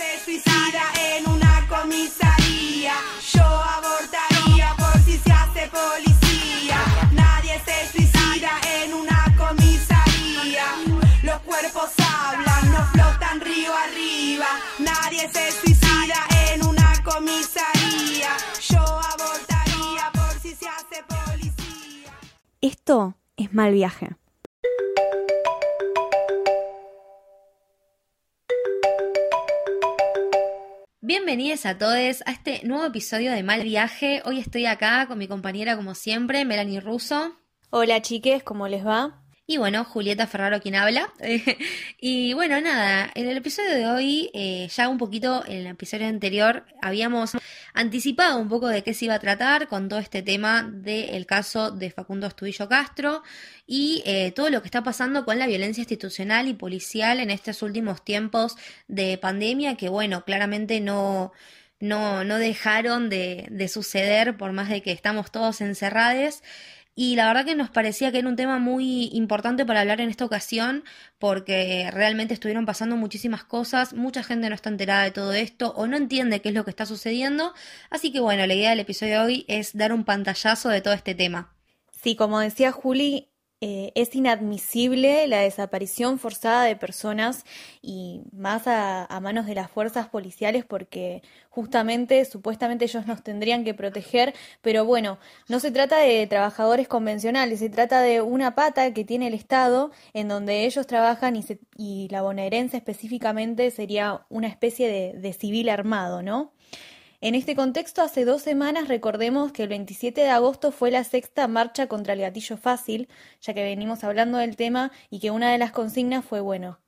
se suicida en una comisaría. Yo abortaría por si se hace policía. Nadie se suicida en una comisaría. Los cuerpos hablan, no flotan río arriba. Nadie se suicida en una comisaría. Yo abortaría por si se hace policía. Esto es mal viaje. Bienvenidos a todos a este nuevo episodio de Mal Viaje. Hoy estoy acá con mi compañera como siempre, Melanie Russo. Hola chiques, ¿cómo les va? Y bueno, Julieta Ferraro quien habla. y bueno, nada, en el episodio de hoy, eh, ya un poquito en el episodio anterior, habíamos anticipado un poco de qué se iba a tratar con todo este tema del caso de Facundo Estudillo Castro y eh, todo lo que está pasando con la violencia institucional y policial en estos últimos tiempos de pandemia, que bueno, claramente no no, no dejaron de, de, suceder por más de que estamos todos encerrados y la verdad que nos parecía que era un tema muy importante para hablar en esta ocasión porque realmente estuvieron pasando muchísimas cosas, mucha gente no está enterada de todo esto o no entiende qué es lo que está sucediendo, así que bueno, la idea del episodio de hoy es dar un pantallazo de todo este tema. Sí, como decía Juli, eh, es inadmisible la desaparición forzada de personas y más a, manos de las fuerzas policiales porque justamente supuestamente ellos nos tendrían que proteger, pero bueno, no se trata de trabajadores convencionales, se trata de una pata que tiene el Estado en donde ellos trabajan y, y la bonaerense específicamente sería una especie de, de civil armado, ¿no? En este contexto, hace dos semanas recordemos que el 27 de agosto fue la sexta marcha contra el gatillo fácil, ya que venimos hablando del tema y que una de las consignas fue, bueno,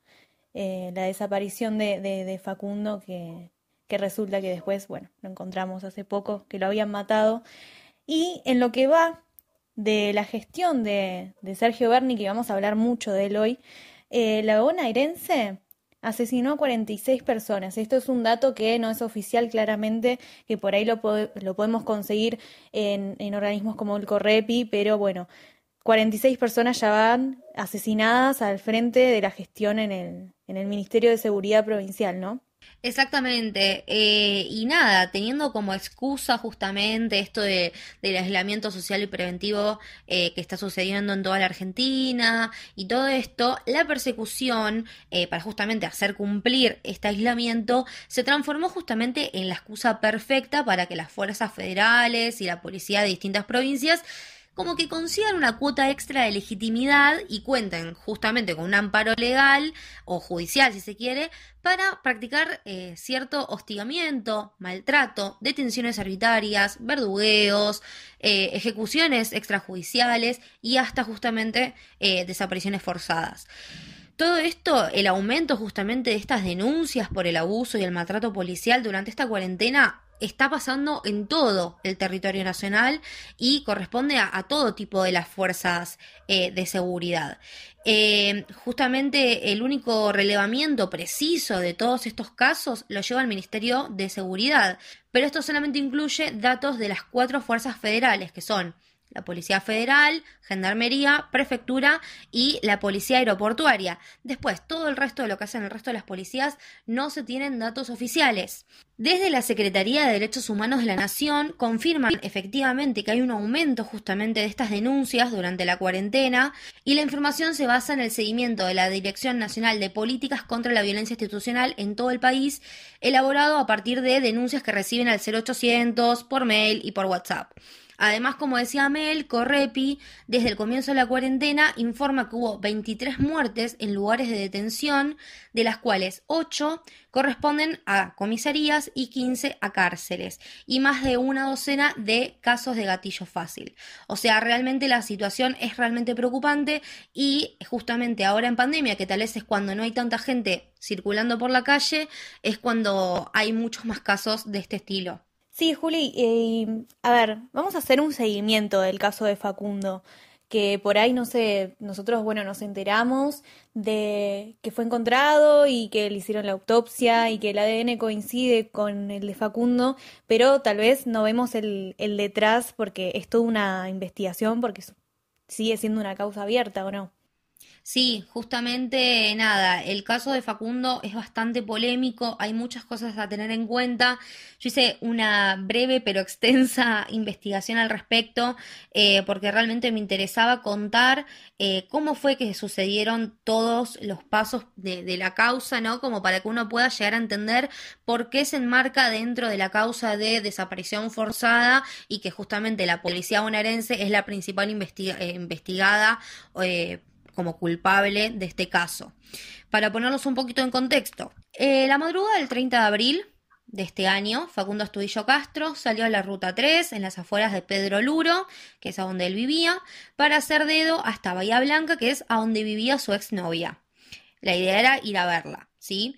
eh, la desaparición de, de, Facundo, que, que, resulta que después, bueno, lo encontramos hace poco, que lo habían matado. Y en lo que va de la gestión de, de Sergio Berni, que vamos a hablar mucho de él hoy, eh, la bonaerense asesinó a 46 personas. Esto es un dato que no es oficial claramente, que por ahí lo, lo podemos conseguir en, en, organismos como el Correpi, pero bueno, 46 personas ya van asesinadas al frente de la gestión en el, en el Ministerio de Seguridad Provincial, ¿no? Exactamente. Eh, y nada, teniendo como excusa justamente esto de, del aislamiento social y preventivo eh, que está sucediendo en toda la Argentina y todo esto, la persecución eh, para justamente hacer cumplir este aislamiento se transformó justamente en la excusa perfecta para que las fuerzas federales y la policía de distintas provincias como que consigan una cuota extra de legitimidad y cuenten justamente con un amparo legal o judicial, si se quiere, para practicar eh, cierto hostigamiento, maltrato, detenciones arbitrarias, verdugueos, eh, ejecuciones extrajudiciales y hasta justamente eh, desapariciones forzadas. Todo esto, el aumento justamente de estas denuncias por el abuso y el maltrato policial durante esta cuarentena está pasando en todo el territorio nacional y corresponde a, todo tipo de las fuerzas eh, de seguridad. Eh, justamente el único relevamiento preciso de todos estos casos lo lleva el Ministerio de Seguridad, pero esto solamente incluye datos de las cuatro fuerzas federales, que son la Policía Federal, Gendarmería, Prefectura y la Policía Aeroportuaria. Después, todo el resto de lo que hacen el resto de las policías no se tienen datos oficiales. Desde la Secretaría de Derechos Humanos de la Nación confirman efectivamente que hay un aumento justamente de estas denuncias durante la cuarentena y la información se basa en el seguimiento de la Dirección Nacional de Políticas contra la Violencia Institucional en todo el país, elaborado a partir de denuncias que reciben al 0800 por mail y por WhatsApp. Además, como decía Mel, Correpi, desde el comienzo de la cuarentena, informa que hubo 23 muertes en lugares de detención, de las cuales 8 corresponden a comisarías y 15 a cárceles, y más de una docena de casos de gatillo fácil. O sea, realmente la situación es realmente preocupante y justamente ahora en pandemia, que tal vez es cuando no hay tanta gente circulando por la calle, es cuando hay muchos más casos de este estilo. Sí, Juli, eh, a ver, vamos a hacer un seguimiento del caso de Facundo, que por ahí, no sé, nosotros, bueno, nos enteramos de que fue encontrado y que le hicieron la autopsia y que el ADN coincide con el de Facundo, pero tal vez no vemos el, el detrás porque es toda una investigación, porque sigue siendo una causa abierta, ¿o no? Sí, justamente nada, el caso de Facundo es bastante polémico, hay muchas cosas a tener en cuenta. Yo hice una breve pero extensa investigación al respecto eh, porque realmente me interesaba contar eh, cómo fue que sucedieron todos los pasos de, la causa, ¿no? Como para que uno pueda llegar a entender por qué se enmarca dentro de la causa de desaparición forzada y que justamente la policía bonaerense es la principal eh, investigada como culpable de este caso. Para ponerlos un poquito en contexto, eh, la madrugada del 30 de abril de este año, Facundo Astudillo Castro salió a la ruta 3 en las afueras de Pedro Luro, que es a donde él vivía, para hacer dedo hasta Bahía Blanca, que es a donde vivía su exnovia. La idea era ir a verla, ¿sí?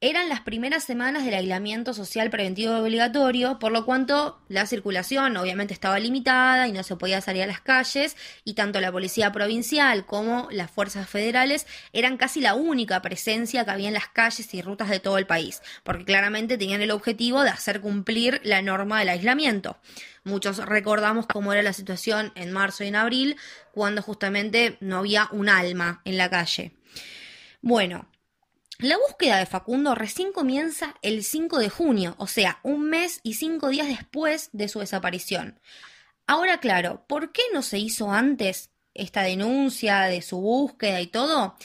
Eran las primeras semanas del aislamiento social preventivo obligatorio, por lo cuanto la circulación obviamente estaba limitada y no se podía salir a las calles, y tanto la policía provincial como las fuerzas federales eran casi la única presencia que había en las calles y rutas de todo el país, porque claramente tenían el objetivo de hacer cumplir la norma del aislamiento. Muchos recordamos cómo era la situación en marzo y en abril, cuando justamente no había un alma en la calle. Bueno, la búsqueda de Facundo recién comienza el 5 de junio, o sea, un mes y cinco días después de su desaparición. Ahora, claro, ¿por qué no se hizo antes esta denuncia de su búsqueda y todo?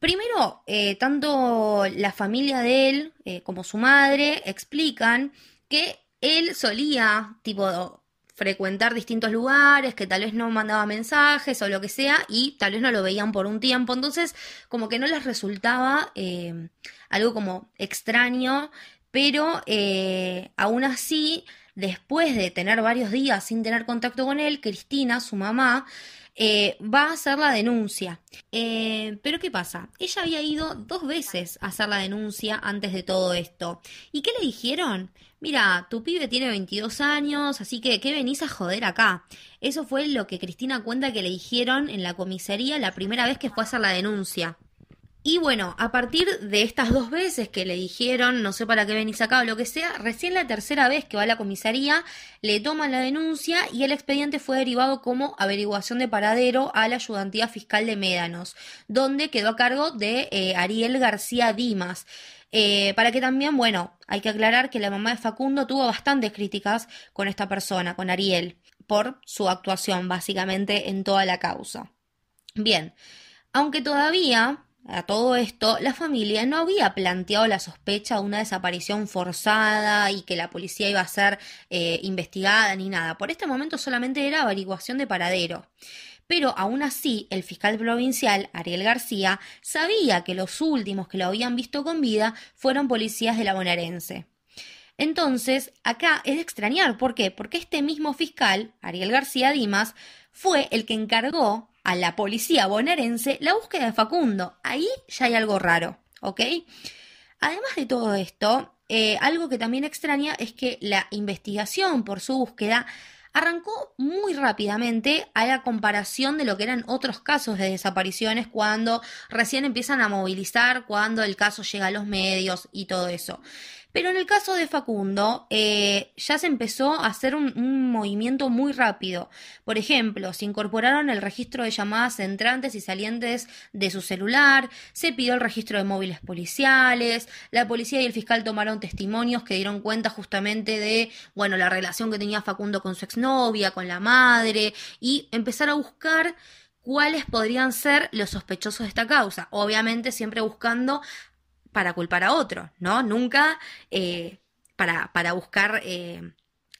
Primero, eh, tanto la familia de él eh, como su madre explican que él solía, tipo, frecuentar distintos lugares, que tal vez no mandaba mensajes o lo que sea, y tal vez no lo veían por un tiempo. Entonces, como que no les resultaba eh, algo como extraño, pero eh, aún así, después de tener varios días sin tener contacto con él, Cristina, su mamá, eh, va a hacer la denuncia. pero ¿qué pasa? Ella había ido dos veces a hacer la denuncia antes de todo esto. ¿Y qué le dijeron? mira, tu pibe tiene 22 años, así que ¿qué venís a joder acá? Eso fue lo que Cristina cuenta que le dijeron en la comisaría la primera vez que fue a hacer la denuncia. Y bueno, a partir de estas dos veces que le dijeron, no sé para qué venís acá o lo que sea, recién la tercera vez que va a la comisaría, le toman la denuncia y el expediente fue derivado como averiguación de paradero a la ayudantía fiscal de Médanos, donde quedó a cargo de eh, Ariel García Dimas. Eh, para que también, bueno, hay que aclarar que la mamá de Facundo tuvo bastantes críticas con esta persona, con Ariel, por su actuación básicamente en toda la causa. Bien, aunque todavía a todo esto, la familia no había planteado la sospecha de una desaparición forzada y que la policía iba a ser eh, investigada ni nada. Por este momento solamente era averiguación de paradero. Pero aún así, el fiscal provincial, Ariel García, sabía que los últimos que lo habían visto con vida fueron policías de la bonaerense. Entonces, acá es de extrañar. ¿Por qué? Porque este mismo fiscal, Ariel García Dimas, fue el que encargó a la policía bonaerense la búsqueda de Facundo. Ahí ya hay algo raro, ¿ok? Además de todo esto, eh, algo que también extraña es que la investigación por su búsqueda arrancó muy rápidamente a la comparación de lo que eran otros casos de desapariciones cuando recién empiezan a movilizar, cuando el caso llega a los medios y todo eso. Pero en el caso de Facundo, eh, ya se empezó a hacer un, movimiento muy rápido. Por ejemplo, se incorporaron el registro de llamadas entrantes y salientes de su celular, se pidió el registro de móviles policiales, la policía y el fiscal tomaron testimonios que dieron cuenta justamente de, bueno, la relación que tenía Facundo con su exnovia, con la madre, y empezar a buscar cuáles podrían ser los sospechosos de esta causa. Obviamente siempre buscando para culpar a otro, ¿no? Nunca eh, para, para, buscar eh,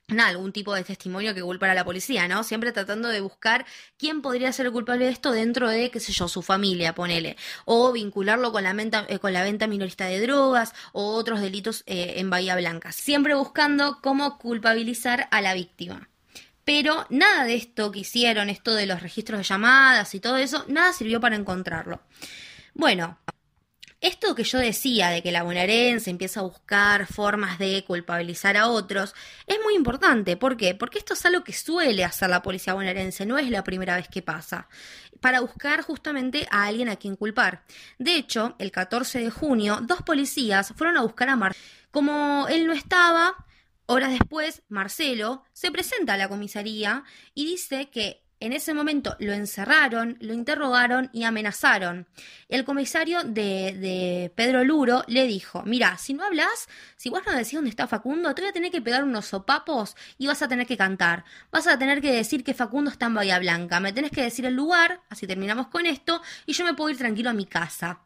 algún tipo de testimonio que culpara a la policía, ¿no? Siempre tratando de buscar quién podría ser culpable de esto dentro de, qué sé yo, su familia, ponele, o vincularlo con la eh, con la venta minorista de drogas o otros delitos en Bahía Blanca, siempre buscando cómo culpabilizar a la víctima. Pero nada de esto que hicieron, esto de los registros de llamadas y todo eso, nada sirvió para encontrarlo. Bueno, esto que yo decía de que la bonaerense empieza a buscar formas de culpabilizar a otros es muy importante. ¿Por qué? Porque esto es algo que suele hacer la policía bonaerense, no es la primera vez que pasa, para buscar justamente a alguien a quien culpar. De hecho, el 14 de junio, dos policías fueron a buscar a Mar. Como él no estaba, horas después, Marcelo se presenta a la comisaría y dice que en ese momento lo encerraron, lo interrogaron y amenazaron. El comisario de, Pedro Luro le dijo, mira, si no hablas, si vos no decís dónde está Facundo, te voy a tener que pegar unos sopapos y vas a tener que cantar. Vas a tener que decir que Facundo está en Bahía Blanca. Me tenés que decir el lugar, así terminamos con esto, y yo me puedo ir tranquilo a mi casa.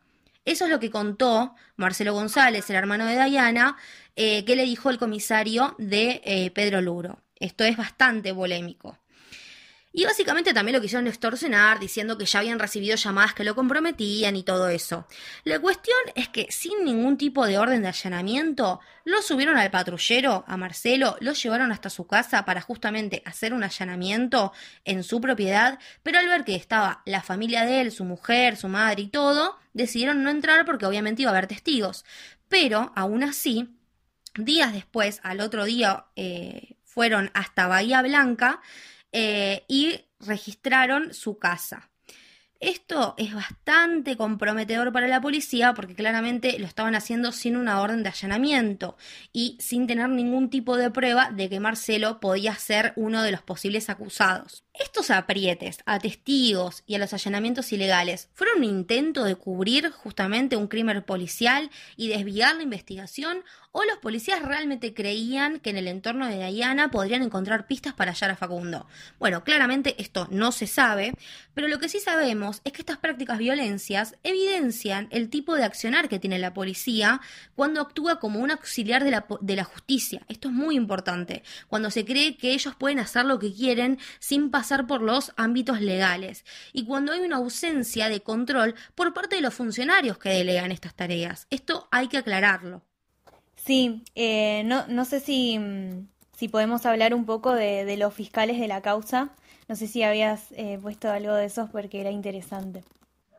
Eso es lo que contó Marcelo González, el hermano de Dayana, eh, que le dijo el comisario de eh, Pedro Luro. Esto es bastante polémico. Y básicamente también lo quisieron extorsionar diciendo que ya habían recibido llamadas que lo comprometían y todo eso. La cuestión es que sin ningún tipo de orden de allanamiento, lo subieron al patrullero, a Marcelo, lo llevaron hasta su casa para justamente hacer un allanamiento en su propiedad, pero al ver que estaba la familia de él, su mujer, su madre y todo, decidieron no entrar porque obviamente iba a haber testigos. Pero aún así, días después, al otro día, eh, fueron hasta Bahía Blanca eh, y registraron su casa. Esto es bastante comprometedor para la policía porque claramente lo estaban haciendo sin una orden de allanamiento y sin tener ningún tipo de prueba de que Marcelo podía ser uno de los posibles acusados. Estos aprietes a testigos y a los allanamientos ilegales fueron un intento de cubrir justamente un crimen policial y desviar la investigación o los policías realmente creían que en el entorno de Diana podrían encontrar pistas para hallar a Facundo. Bueno, claramente esto no se sabe, pero lo que sí sabemos es que estas prácticas violencias evidencian el tipo de accionar que tiene la policía cuando actúa como un auxiliar de la, de la justicia. Esto es muy importante, cuando se cree que ellos pueden hacer lo que quieren sin pasar por los ámbitos legales y cuando hay una ausencia de control por parte de los funcionarios que delegan estas tareas. Esto hay que aclararlo. Sí, eh, no, no sé si, si podemos hablar un poco de, los fiscales de la causa. No sé si habías eh, puesto algo de esos porque era interesante.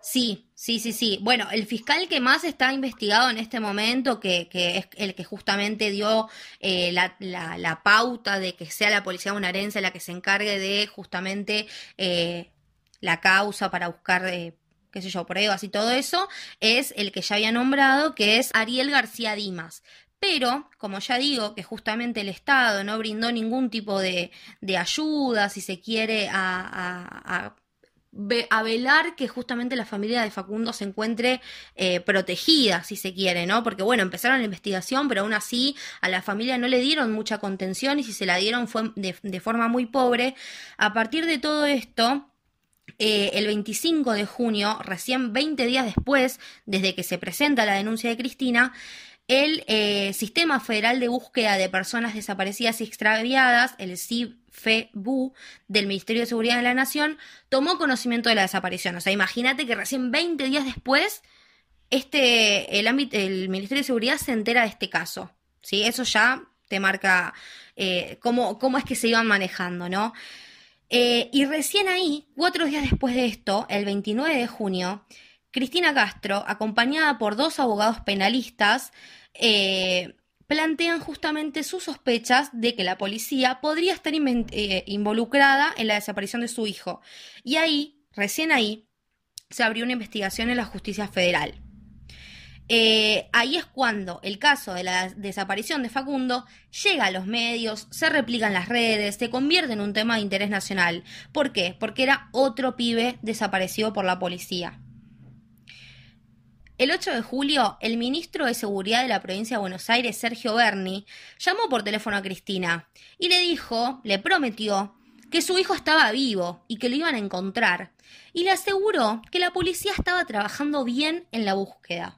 Sí, sí, sí, sí. Bueno, el fiscal que más está investigado en este momento, que, que es el que justamente dio eh, la, pauta de que sea la policía bonaerense la que se encargue de justamente la causa para buscar qué sé yo, pruebas y todo eso, es el que ya había nombrado, que es Ariel García Dimas. Pero, como ya digo, que justamente el Estado no brindó ningún tipo de, de ayuda, si se quiere, a, a, velar que justamente la familia de Facundo se encuentre eh, protegida, si se quiere, ¿no? Porque, bueno, empezaron la investigación, pero aún así a la familia no le dieron mucha contención y si se la dieron fue de, forma muy pobre. A partir de todo esto, eh, el 25 de junio, recién 20 días después, desde que se presenta la denuncia de Cristina, el eh, Sistema Federal de Búsqueda de Personas Desaparecidas y Extraviadas, el CIFEBU, del Ministerio de Seguridad de la Nación, tomó conocimiento de la desaparición. O sea, imagínate que recién 20 días después, este, el, ámbito, el Ministerio de Seguridad se entera de este caso. ¿sí? Eso ya te marca eh, cómo, cómo es que se iban manejando, ¿no? Eh, y recién ahí, cuatro días después de esto, el 29 de junio, Cristina Castro, acompañada por dos abogados penalistas, eh, plantean justamente sus sospechas de que la policía podría estar eh, involucrada en la desaparición de su hijo. Y ahí, recién ahí, se abrió una investigación en la justicia federal. Eh, ahí es cuando el caso de la desaparición de Facundo llega a los medios, se replica en las redes, se convierte en un tema de interés nacional. ¿Por qué? Porque era otro pibe desaparecido por la policía. El 8 de julio, el ministro de Seguridad de la provincia de Buenos Aires, Sergio Berni, llamó por teléfono a Cristina y le dijo, le prometió, que su hijo estaba vivo y que lo iban a encontrar, y le aseguró que la policía estaba trabajando bien en la búsqueda.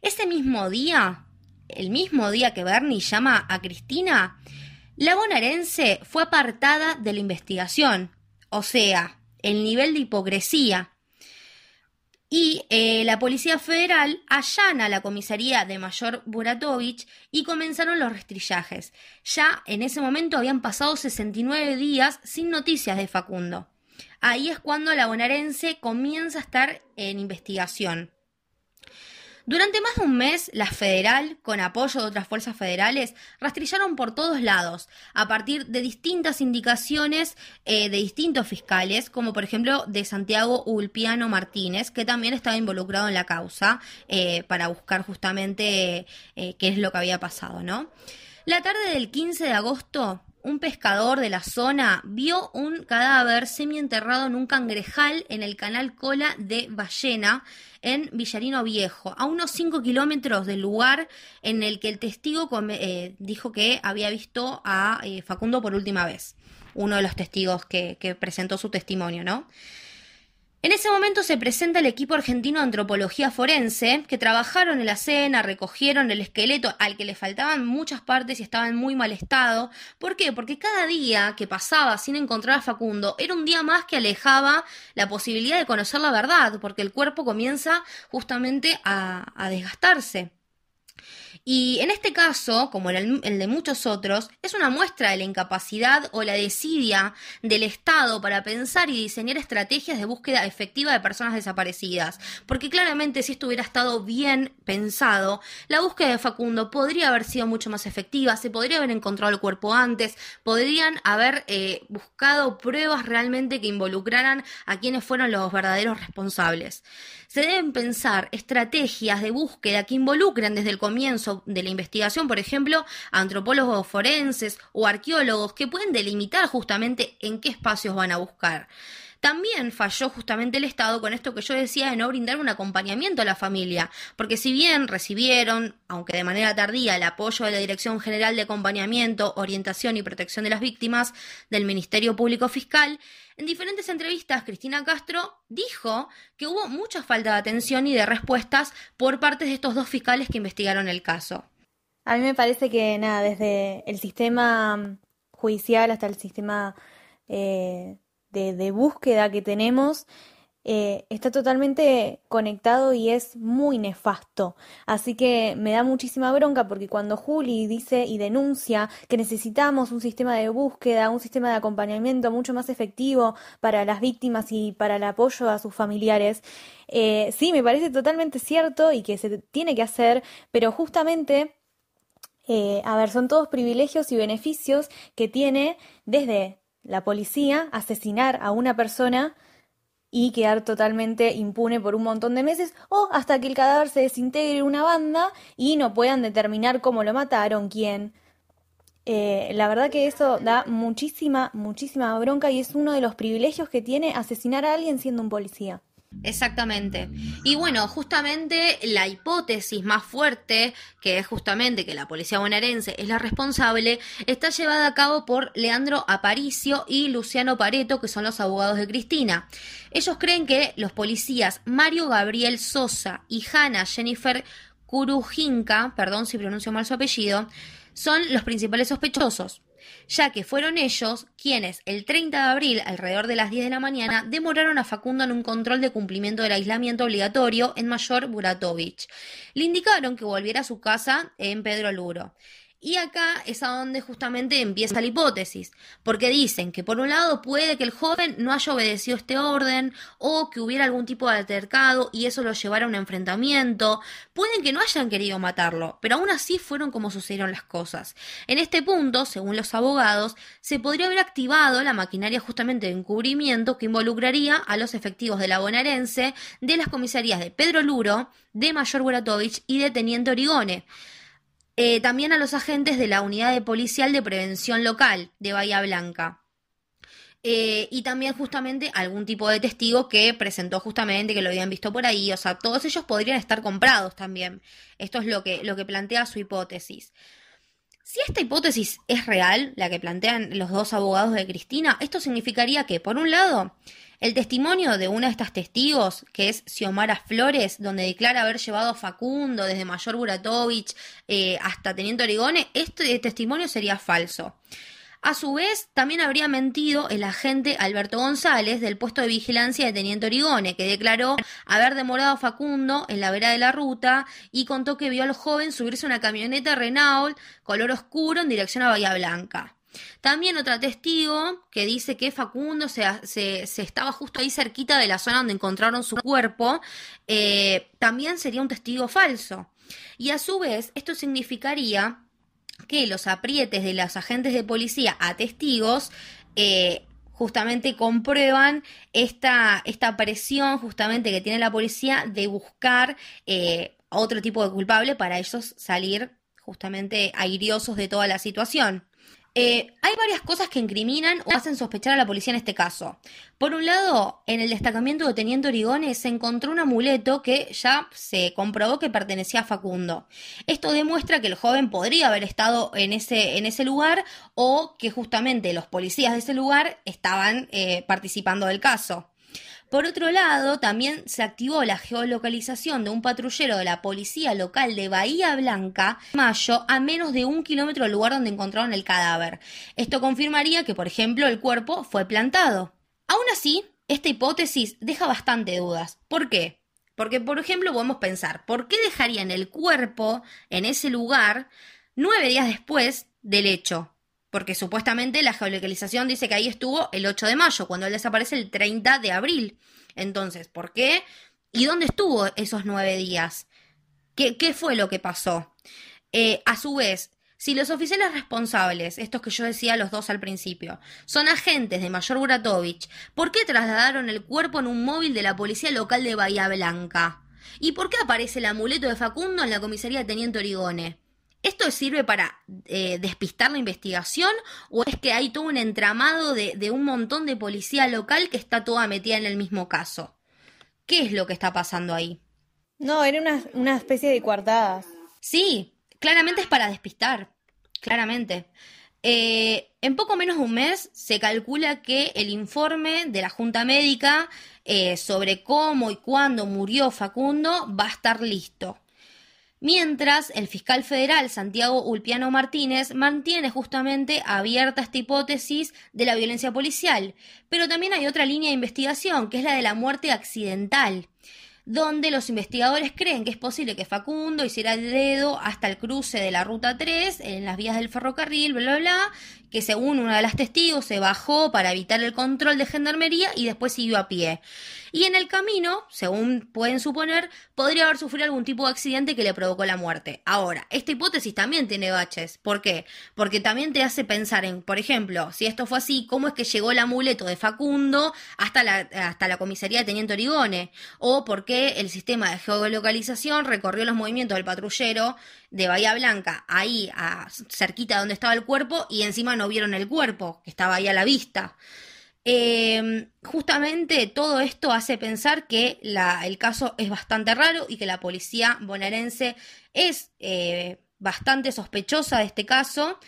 Ese mismo día, el mismo día que Bernie llama a Cristina, la bonaerense fue apartada de la investigación, o sea, el nivel de hipocresía. Y eh, la Policía Federal allana la comisaría de Mayor Buratovich y comenzaron los restrillajes. Ya en ese momento habían pasado 69 días sin noticias de Facundo. Ahí es cuando la bonaerense comienza a estar en investigación. Durante más de un mes, la federal, con apoyo de otras fuerzas federales, rastrillaron por todos lados, a partir de distintas indicaciones eh, de distintos fiscales, como por ejemplo de Santiago Ulpiano Martínez, que también estaba involucrado en la causa, eh, para buscar justamente eh, qué es lo que había pasado, ¿no? La tarde del 15 de agosto, un pescador de la zona vio un cadáver semienterrado en un cangrejal en el canal Cola de Ballena, en Villarino Viejo, a unos 5 kilómetros del lugar en el que el testigo eh, dijo que había visto a eh, Facundo por última vez. Uno de los testigos que, que presentó su testimonio, ¿no? En ese momento se presenta el equipo argentino de antropología forense, que trabajaron en la escena, recogieron el esqueleto al que le faltaban muchas partes y estaba en muy mal estado. ¿Por qué? Porque cada día que pasaba sin encontrar a Facundo era un día más que alejaba la posibilidad de conocer la verdad, porque el cuerpo comienza justamente a, a desgastarse. Y en este caso, como el, de muchos otros, es una muestra de la incapacidad o la desidia del Estado para pensar y diseñar estrategias de búsqueda efectiva de personas desaparecidas. Porque claramente si esto hubiera estado bien pensado, la búsqueda de Facundo podría haber sido mucho más efectiva, se podría haber encontrado el cuerpo antes, podrían haber eh, buscado pruebas realmente que involucraran a quienes fueron los verdaderos responsables. Se deben pensar estrategias de búsqueda que involucren desde el comienzo de la investigación, por ejemplo, antropólogos forenses o arqueólogos que pueden delimitar justamente en qué espacios van a buscar. También falló justamente el Estado con esto que yo decía de no brindar un acompañamiento a la familia, porque si bien recibieron, aunque de manera tardía, el apoyo de la Dirección General de Acompañamiento, Orientación y Protección de las Víctimas del Ministerio Público Fiscal, en diferentes entrevistas Cristina Castro dijo que hubo mucha falta de atención y de respuestas por parte de estos dos fiscales que investigaron el caso. A mí me parece que nada, desde el sistema judicial hasta el sistema eh, de, búsqueda que tenemos eh, está totalmente conectado y es muy nefasto. Así que me da muchísima bronca porque cuando Juli dice y denuncia que necesitamos un sistema de búsqueda, un sistema de acompañamiento mucho más efectivo para las víctimas y para el apoyo a sus familiares, eh, sí, me parece totalmente cierto y que se tiene que hacer, pero justamente... Eh, a ver, son todos privilegios y beneficios que tiene desde la policía asesinar a una persona y quedar totalmente impune por un montón de meses o hasta que el cadáver se desintegre en una banda y no puedan determinar cómo lo mataron, quién. Eh, la verdad que eso da muchísima, muchísima bronca y es uno de los privilegios que tiene asesinar a alguien siendo un policía. Exactamente. Y bueno, justamente la hipótesis más fuerte, que es justamente que la policía bonaerense es la responsable, está llevada a cabo por Leandro Aparicio y Luciano Pareto, que son los abogados de Cristina. Ellos creen que los policías Mario Gabriel Sosa y Hannah Jennifer Kurujinka, perdón si pronuncio mal su apellido, son los principales sospechosos ya que fueron ellos quienes el 30 de abril, alrededor de las 10 de la mañana, demoraron a Facundo en un control de cumplimiento del aislamiento obligatorio en Mayor Buratovich. Le indicaron que volviera a su casa en Pedro Luro. Y acá es a donde justamente empieza la hipótesis, porque dicen que por un lado puede que el joven no haya obedecido este orden o que hubiera algún tipo de altercado y eso lo llevara a un enfrentamiento, pueden que no hayan querido matarlo, pero aún así fueron como sucedieron las cosas. En este punto, según los abogados, se podría haber activado la maquinaria justamente de encubrimiento que involucraría a los efectivos de la bonaerense de las comisarías de Pedro Luro, de Mayor Buratovich y de Teniente Origone. Eh, también a los agentes de la Unidad de Policial de Prevención Local de Bahía Blanca. Eh, y también justamente algún tipo de testigo que presentó justamente que lo habían visto por ahí, o sea, todos ellos podrían estar comprados también. Esto es lo que, lo que plantea su hipótesis. Si esta hipótesis es real, la que plantean los dos abogados de Cristina, esto significaría que, por un lado, el testimonio de una de estas testigos, que es Xiomara Flores, donde declara haber llevado a Facundo desde Mayor Buratovich eh, hasta Teniente Origone, este testimonio sería falso. A su vez, también habría mentido el agente Alberto González del puesto de vigilancia de Teniente Origone, que declaró haber demorado a Facundo en la vera de la ruta y contó que vio al joven subirse a una camioneta Renault color oscuro en dirección a Bahía Blanca. También otra testigo que dice que Facundo se, se, estaba justo ahí cerquita de la zona donde encontraron su cuerpo, eh, también sería un testigo falso. Y a su vez, esto significaría que los aprietes de los agentes de policía a testigos eh, justamente comprueban esta, esta presión justamente que tiene la policía de buscar eh, otro tipo de culpable para ellos salir justamente airiosos de toda la situación. Eh, hay varias cosas que incriminan o hacen sospechar a la policía en este caso. Por un lado, en el destacamento de Teniente Origones se encontró un amuleto que ya se comprobó que pertenecía a Facundo. Esto demuestra que el joven podría haber estado en ese, en ese lugar o que justamente los policías de ese lugar estaban eh, participando del caso. Por otro lado, también se activó la geolocalización de un patrullero de la policía local de Bahía Blanca mayo a menos de un kilómetro del lugar donde encontraron el cadáver. Esto confirmaría que, por ejemplo, el cuerpo fue plantado. Aún así, esta hipótesis deja bastante dudas. ¿Por qué? Porque, por ejemplo, podemos pensar, ¿por qué dejarían el cuerpo en ese lugar nueve días después del hecho? Porque supuestamente la geolocalización dice que ahí estuvo el 8 de mayo, cuando él desaparece el 30 de abril. Entonces, ¿por qué? ¿Y dónde estuvo esos nueve días? ¿Qué, qué fue lo que pasó? Eh, a su vez, si los oficiales responsables, estos que yo decía los dos al principio, son agentes de Mayor Buratovich, ¿por qué trasladaron el cuerpo en un móvil de la policía local de Bahía Blanca? ¿Y por qué aparece el amuleto de Facundo en la comisaría de Teniente Origone? ¿Esto sirve para eh, despistar la investigación o es que hay todo un entramado de, un montón de policía local que está toda metida en el mismo caso? ¿Qué es lo que está pasando ahí? No, era una, especie de coartadas. Sí, claramente es para despistar, claramente. Eh, en poco menos de un mes se calcula que el informe de la Junta Médica eh, sobre cómo y cuándo murió Facundo va a estar listo. Mientras, el fiscal federal Santiago Ulpiano Martínez mantiene justamente abierta esta hipótesis de la violencia policial, pero también hay otra línea de investigación, que es la de la muerte accidental donde los investigadores creen que es posible que Facundo hiciera el dedo hasta el cruce de la ruta 3 en las vías del ferrocarril, bla, bla, bla, que según una de las testigos se bajó para evitar el control de gendarmería y después siguió a pie. Y en el camino, según pueden suponer, podría haber sufrido algún tipo de accidente que le provocó la muerte. Ahora, esta hipótesis también tiene baches. ¿Por qué? Porque también te hace pensar en, por ejemplo, si esto fue así, ¿cómo es que llegó el amuleto de Facundo hasta la, hasta la comisaría de Teniente Origone? ¿O por qué el sistema de geolocalización recorrió los movimientos del patrullero de Bahía Blanca, ahí a, cerquita donde estaba el cuerpo, y encima no vieron el cuerpo, que estaba ahí a la vista. Em, justamente todo esto hace pensar que el caso es bastante raro y que la policía bonaerense es eh, bastante sospechosa de este caso.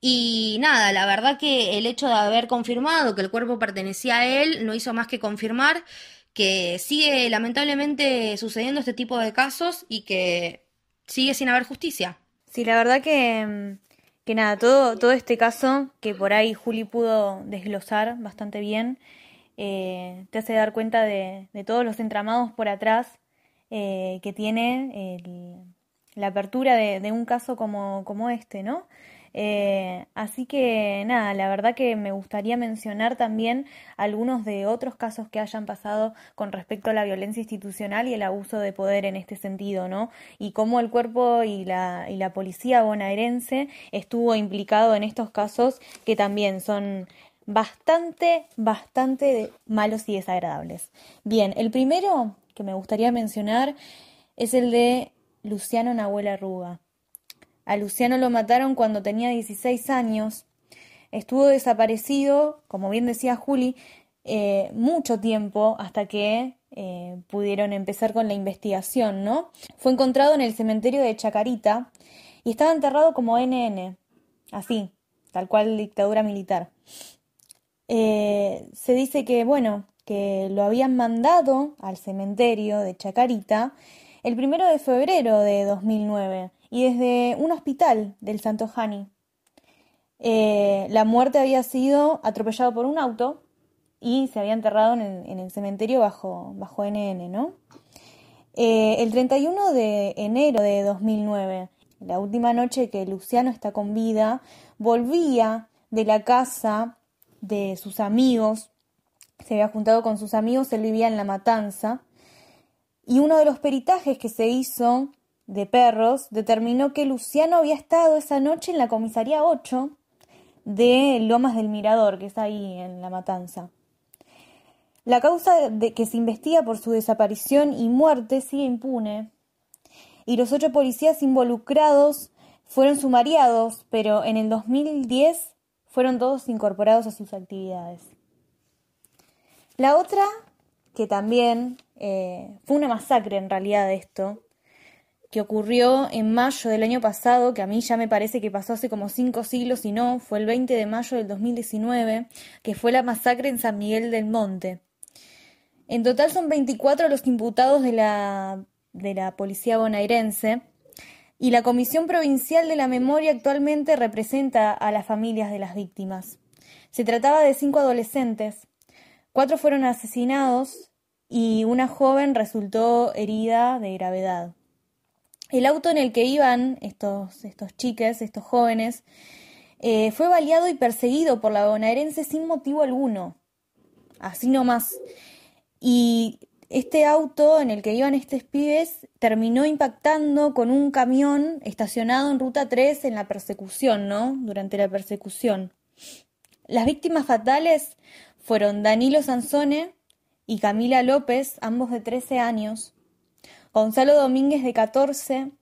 Y nada, la verdad que el hecho de haber confirmado que el cuerpo pertenecía a él no hizo más que confirmar que sigue lamentablemente sucediendo este tipo de casos y que sigue sin haber justicia. Sí, la verdad que, mm, que nada, todo, todo este caso que por ahí Juli pudo desglosar bastante bien, eh, te hace dar cuenta de, todos los entramados por atrás eh, que tiene la apertura de, de, un caso como, como este, ¿no? Eh, así que nada, la verdad que me gustaría mencionar también algunos de otros casos que hayan pasado con respecto a la violencia institucional y el abuso de poder en este sentido, ¿no? Y cómo el cuerpo y la, y la policía bonaerense estuvo implicado en estos casos que también son bastante, bastante malos y desagradables. Bien, el primero que me gustaría mencionar es el de Luciano Nahuel Arruga. A Luciano lo mataron cuando tenía 16 años. Estuvo desaparecido, como bien decía Juli, eh, mucho tiempo hasta que eh, pudieron empezar con la investigación, ¿no? Fue encontrado en el cementerio de Chacarita y estaba enterrado como NN, así, tal cual dictadura militar. Eh, se dice que, bueno, que lo habían mandado al cementerio de Chacarita el primero de febrero de 2009 y desde un hospital del Santo Jani. Eh, la muerte había sido atropellado por un auto y se había enterrado en el, cementerio bajo, bajo NN, ¿no? Eh, el 31 de enero de 2009, la última noche que Luciano está con vida, volvía de la casa de sus amigos, se había juntado con sus amigos, él vivía en La Matanza, y uno de los peritajes que se hizo de perros determinó que Luciano había estado esa noche en la comisaría 8 de Lomas del Mirador, que está ahí en La Matanza. La causa de que se investiga por su desaparición y muerte sigue impune, y los ocho policías involucrados fueron sumariados, pero en el 2010 fueron todos incorporados a sus actividades. La otra, que también eh, fue una masacre en realidad esto, que ocurrió en mayo del año pasado, que a mí ya me parece que pasó hace como cinco siglos y no, fue el 20 de mayo del 2019, que fue la masacre en San Miguel del Monte. En total son 24 los imputados de la, de la policía bonaerense y la Comisión Provincial de la Memoria actualmente representa a las familias de las víctimas. Se trataba de cinco adolescentes, cuatro fueron asesinados y una joven resultó herida de gravedad. El auto en el que iban estos, estos chiques, estos jóvenes, eh, fue baleado y perseguido por la bonaerense sin motivo alguno. Así nomás. Y este auto en el que iban estos pibes terminó impactando con un camión estacionado en ruta 3 en la persecución, ¿no? Durante la persecución. Las víctimas fatales fueron Danilo Sansone y Camila López, ambos de 13 años, Gonzalo Domínguez de 14,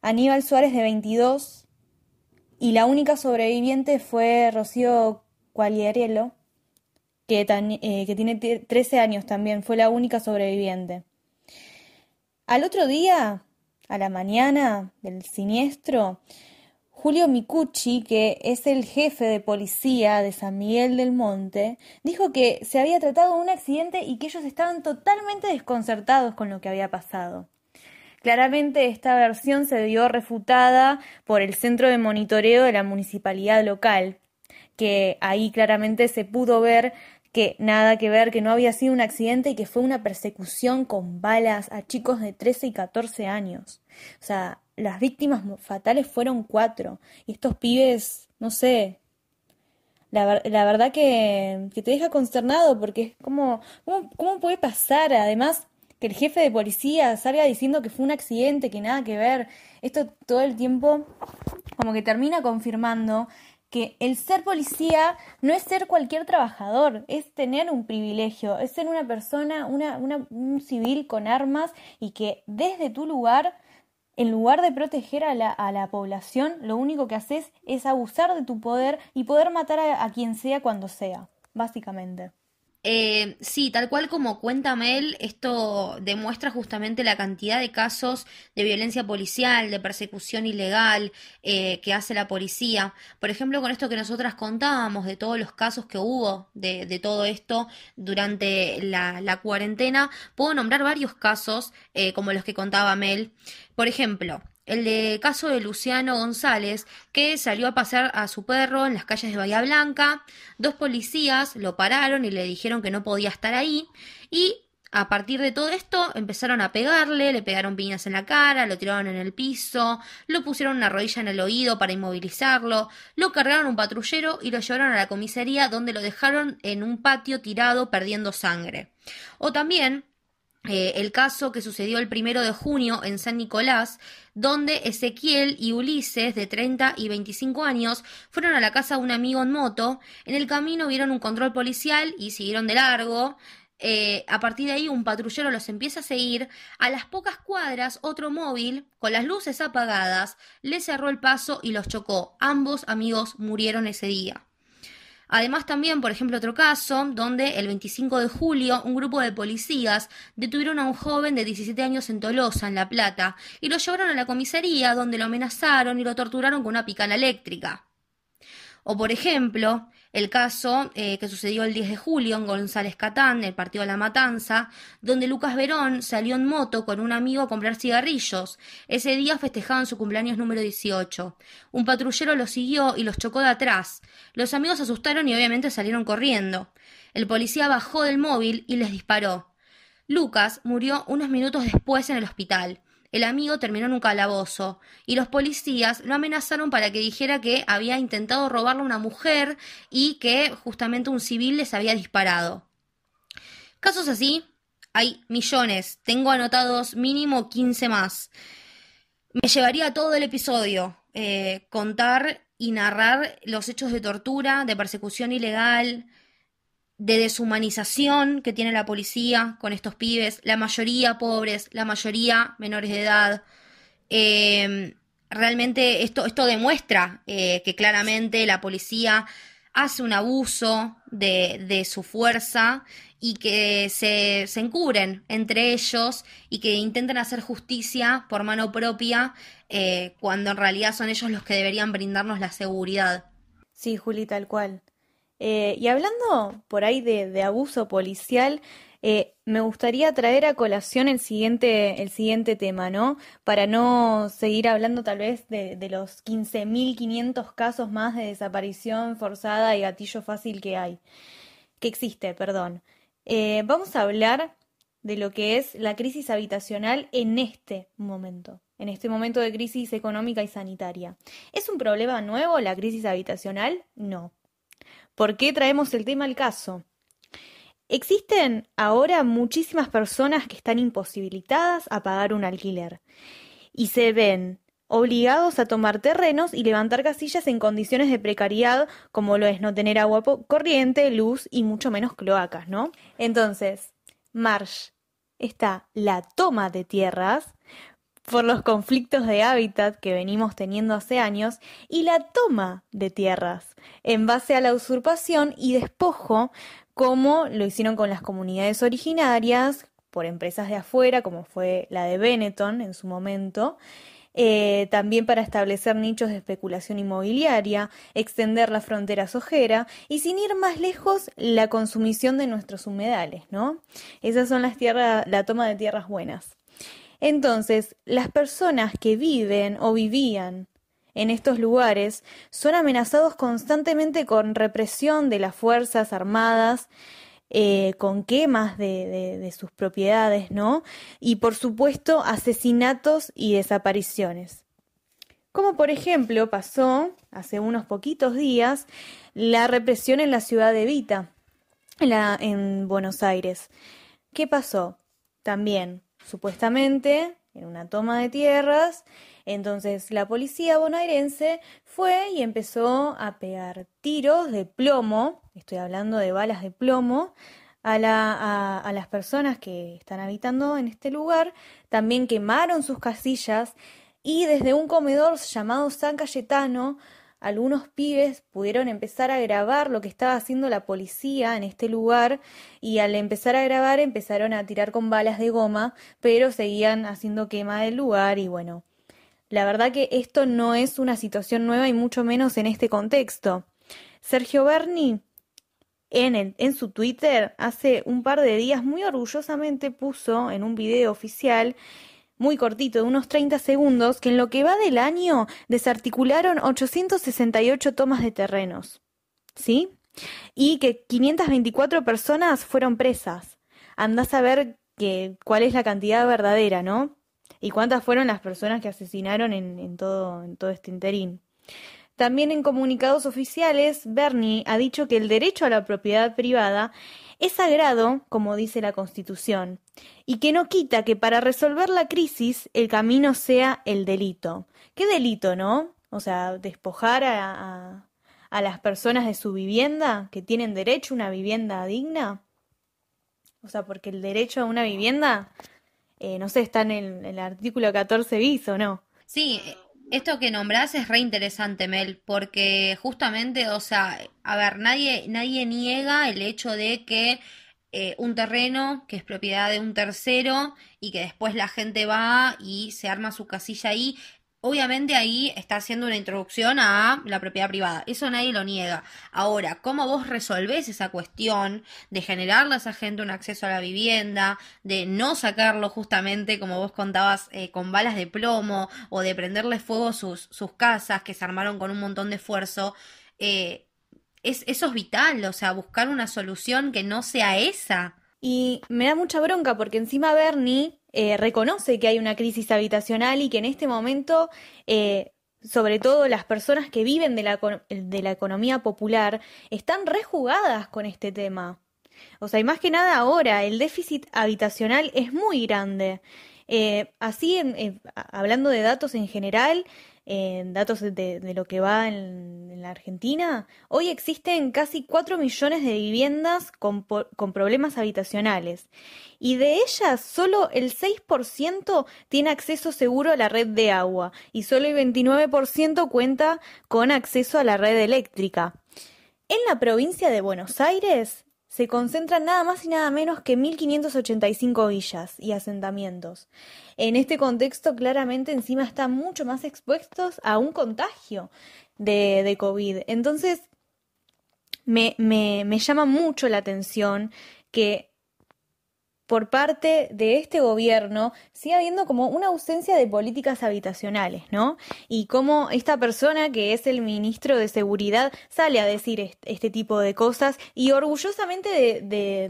Aníbal Suárez de 22 y la única sobreviviente fue Rocío Cualiarello, que, eh, que tiene 13 años también, fue la única sobreviviente. Al otro día, a la mañana del siniestro, Julio Micucci, que es el jefe de policía de San Miguel del Monte, dijo que se había tratado de un accidente y que ellos estaban totalmente desconcertados con lo que había pasado. Claramente esta versión se vio refutada por el centro de monitoreo de la municipalidad local, que ahí claramente se pudo ver que nada que ver, que no había sido un accidente y que fue una persecución con balas a chicos de 13 y 14 años. O sea, las víctimas fatales fueron cuatro. Y estos pibes, no sé, la, verdad que, que, te deja consternado porque es como, ¿cómo, ¿cómo puede pasar? Además, que el jefe de policía salga diciendo que fue un accidente, que nada que ver. Esto todo el tiempo como que termina confirmando que el ser policía no es ser cualquier trabajador, es tener un privilegio, es ser una persona, una, una, un civil con armas y que desde tu lugar en lugar de proteger a la, a la, población, lo único que haces es abusar de tu poder y poder matar a, quien sea cuando sea, básicamente. Eh, sí, tal cual como cuenta Mel, esto demuestra justamente la cantidad de casos de violencia policial, de persecución ilegal eh, que hace la policía. Por ejemplo, con esto que nosotras contábamos, de todos los casos que hubo de, todo esto durante la, la, cuarentena, puedo nombrar varios casos eh, como los que contaba Mel. Por ejemplo, el de caso de Luciano González, que salió a pasear a su perro en las calles de Bahía Blanca. Dos policías lo pararon y le dijeron que no podía estar ahí. Y a partir de todo esto empezaron a pegarle, le pegaron piñas en la cara, lo tiraron en el piso, lo pusieron una rodilla en el oído para inmovilizarlo, lo cargaron un patrullero y lo llevaron a la comisaría donde lo dejaron en un patio tirado perdiendo sangre. O también eh, el caso que sucedió el primero de junio en San Nicolás, donde Ezequiel y Ulises, de 30 y 25 años, fueron a la casa de un amigo en moto. En el camino vieron un control policial y siguieron de largo. Eh, a partir de ahí un patrullero los empieza a seguir. A las pocas cuadras, otro móvil, con las luces apagadas, le cerró el paso y los chocó. Ambos amigos murieron ese día. Además también, por ejemplo, otro caso donde el 25 de julio un grupo de policías detuvieron a un joven de 17 años en Tolosa, en La Plata, y lo llevaron a la comisaría donde lo amenazaron y lo torturaron con una picana eléctrica. O por ejemplo, el caso eh, que sucedió el 10 de julio en González Catán, el partido de La Matanza, donde Lucas Verón salió en moto con un amigo a comprar cigarrillos. Ese día festejaban su cumpleaños número 18. Un patrullero los siguió y los chocó de atrás. Los amigos asustaron y obviamente salieron corriendo. El policía bajó del móvil y les disparó. Lucas murió unos minutos después en el hospital. El amigo terminó en un calabozo y los policías lo amenazaron para que dijera que había intentado robarle a una mujer y que justamente un civil les había disparado. Casos así hay millones, tengo anotados mínimo 15 más. Me llevaría todo el episodio eh, contar y narrar los hechos de tortura, de persecución ilegal, de deshumanización que tiene la policía con estos pibes, la mayoría pobres, la mayoría menores de edad. Em, realmente esto, esto demuestra eh, que claramente la policía hace un abuso de, de su fuerza y que se, se, encubren entre ellos y que intenten hacer justicia por mano propia eh, cuando en realidad son ellos los que deberían brindarnos la seguridad. Sí, Juli, tal cual. Eh, y hablando por ahí de, abuso policial, eh, me gustaría traer a colación el siguiente, el siguiente tema, ¿no? Para no seguir hablando tal vez de, de los 15.500 casos más de desaparición forzada y gatillo fácil que hay, que existe, perdón. Eh, vamos a hablar de lo que es la crisis habitacional en este momento, en este momento de crisis económica y sanitaria. ¿Es un problema nuevo la crisis habitacional? No. ¿Por qué traemos el tema al caso? Existen ahora muchísimas personas que están imposibilitadas a pagar un alquiler y se ven obligados a tomar terrenos y levantar casillas en condiciones de precariedad como lo es no tener agua corriente, luz y mucho menos cloacas, ¿no? Entonces, Marsh está la toma de tierras por los conflictos de hábitat que venimos teniendo hace años y la toma de tierras en base a la usurpación y despojo como lo hicieron con las comunidades originarias, por empresas de afuera, como fue la de Benetton en su momento, eh, también para establecer nichos de especulación inmobiliaria, extender la frontera sojera y sin ir más lejos, la consumición de nuestros humedales, ¿no? Esas son las tierras, la toma de tierras buenas. Entonces, las personas que viven o vivían en estos lugares son amenazados constantemente con represión de las Fuerzas Armadas, eh, con quemas de, de, sus propiedades, ¿no? Y por supuesto asesinatos y desapariciones. Como por ejemplo pasó hace unos poquitos días la represión en la ciudad de Vita, en Buenos Aires. ¿Qué pasó? También, supuestamente, en una toma de tierras, entonces la policía bonaerense fue y empezó a pegar tiros de plomo, estoy hablando de balas de plomo, a, a, las personas que están habitando en este lugar, también quemaron sus casillas y desde un comedor llamado San Cayetano, algunos pibes pudieron empezar a grabar lo que estaba haciendo la policía en este lugar y al empezar a grabar empezaron a tirar con balas de goma, pero seguían haciendo quema del lugar y bueno, la verdad que esto no es una situación nueva y mucho menos en este contexto. Sergio Berni en, en su Twitter hace un par de días muy orgullosamente puso en un video oficial muy cortito, de unos 30 segundos, que en lo que va del año desarticularon 868 tomas de terrenos. ¿Sí? Y que 524 personas fueron presas. Andás a ver que, cuál es la cantidad verdadera, ¿no? y cuántas fueron las personas que asesinaron en, en, todo, en todo este interín. También en comunicados oficiales, Bernie ha dicho que el derecho a la propiedad privada es sagrado, como dice la Constitución, y que no quita que para resolver la crisis el camino sea el delito. ¿Qué delito, no? O sea, despojar a, a, a las personas de su vivienda, que tienen derecho a una vivienda digna. O sea, porque el derecho a una vivienda eh, no sé, está en el, artículo 14 bis o no. Sí, esto que nombrás es re interesante, Mel, porque justamente, o sea, a ver, nadie, nadie niega el hecho de que eh, un terreno que es propiedad de un tercero y que después la gente va y se arma su casilla ahí, Obviamente ahí está haciendo una introducción a la propiedad privada, eso nadie lo niega. Ahora, ¿cómo vos resolvés esa cuestión de generarle a esa gente un acceso a la vivienda, de no sacarlo justamente, como vos contabas, eh, con balas de plomo o de prenderle fuego sus, sus casas que se armaron con un montón de esfuerzo? Eh, es, eso es vital, o sea, buscar una solución que no sea esa. Y me da mucha bronca porque encima Bernie eh, reconoce que hay una crisis habitacional y que en este momento, eh, sobre todo las personas que viven de la, de la economía popular, están rejugadas con este tema. O sea, y más que nada ahora, el déficit habitacional es muy grande. Eh, así, en, hablando de datos en general, en datos de, lo que va en, la Argentina, hoy existen casi 4 millones de viviendas con, con problemas habitacionales y de ellas solo el 6% tiene acceso seguro a la red de agua y solo el 29% cuenta con acceso a la red eléctrica. En la provincia de Buenos Aires se concentran nada más y nada menos que 1.585 villas y asentamientos. En este contexto, claramente, encima están mucho más expuestos a un contagio de, de COVID. Entonces, me, me, me llama mucho la atención que por parte de este gobierno sigue habiendo como una ausencia de políticas habitacionales, ¿no? Y cómo esta persona que es el ministro de Seguridad sale a decir este, tipo de cosas y orgullosamente de,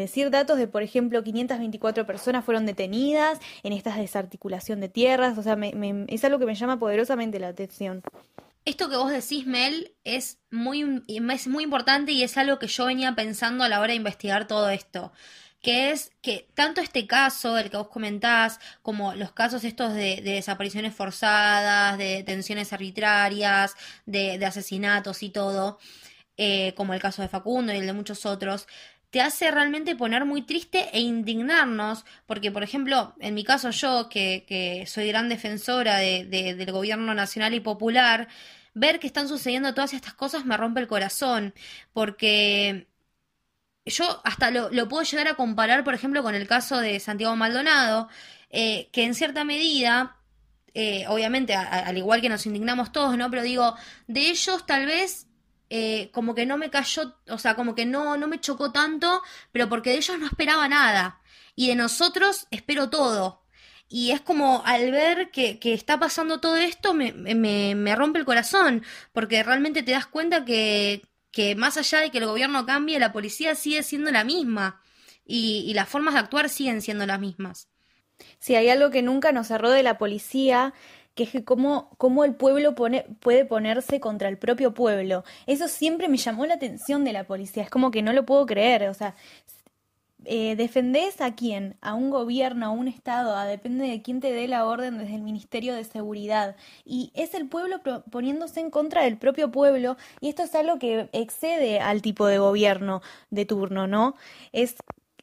decir datos de, por ejemplo, 524 personas fueron detenidas en esta desarticulación de tierras, o sea, es algo que me llama poderosamente la atención. Esto que vos decís, Mel, es muy, es muy importante y es algo que yo venía pensando a la hora de investigar todo esto que es que tanto este caso, el que vos comentás, como los casos estos de, desapariciones forzadas, de detenciones arbitrarias, de, asesinatos y todo, eh, como el caso de Facundo y el de muchos otros, te hace realmente poner muy triste e indignarnos, porque por ejemplo, en mi caso yo, que, que soy gran defensora de, del gobierno nacional y popular, ver que están sucediendo todas estas cosas me rompe el corazón, porque yo hasta lo, puedo llegar a comparar, por ejemplo, con el caso de Santiago Maldonado, eh, que en cierta medida, eh, obviamente, al igual que nos indignamos todos, ¿no? Pero digo, de ellos tal vez eh, como que no me cayó, o sea, como que no, no me chocó tanto, pero porque de ellos no esperaba nada. Y de nosotros espero todo. Y es como al ver que, que está pasando todo esto, me, me, me rompe el corazón, porque realmente te das cuenta que, que más allá de que el gobierno cambie, la policía sigue siendo la misma y, las formas de actuar siguen siendo las mismas. Si hay algo que nunca nos cerró de la policía, que es que cómo, cómo el pueblo pone, puede ponerse contra el propio pueblo. Eso siempre me llamó la atención de la policía, es como que no lo puedo creer, o sea, eh, defendés a quién, a un gobierno, a un Estado, a, depende de quién te dé la orden desde el Ministerio de Seguridad. Y es el pueblo poniéndose en contra del propio pueblo, y esto es algo que excede al tipo de gobierno de turno, ¿no? Es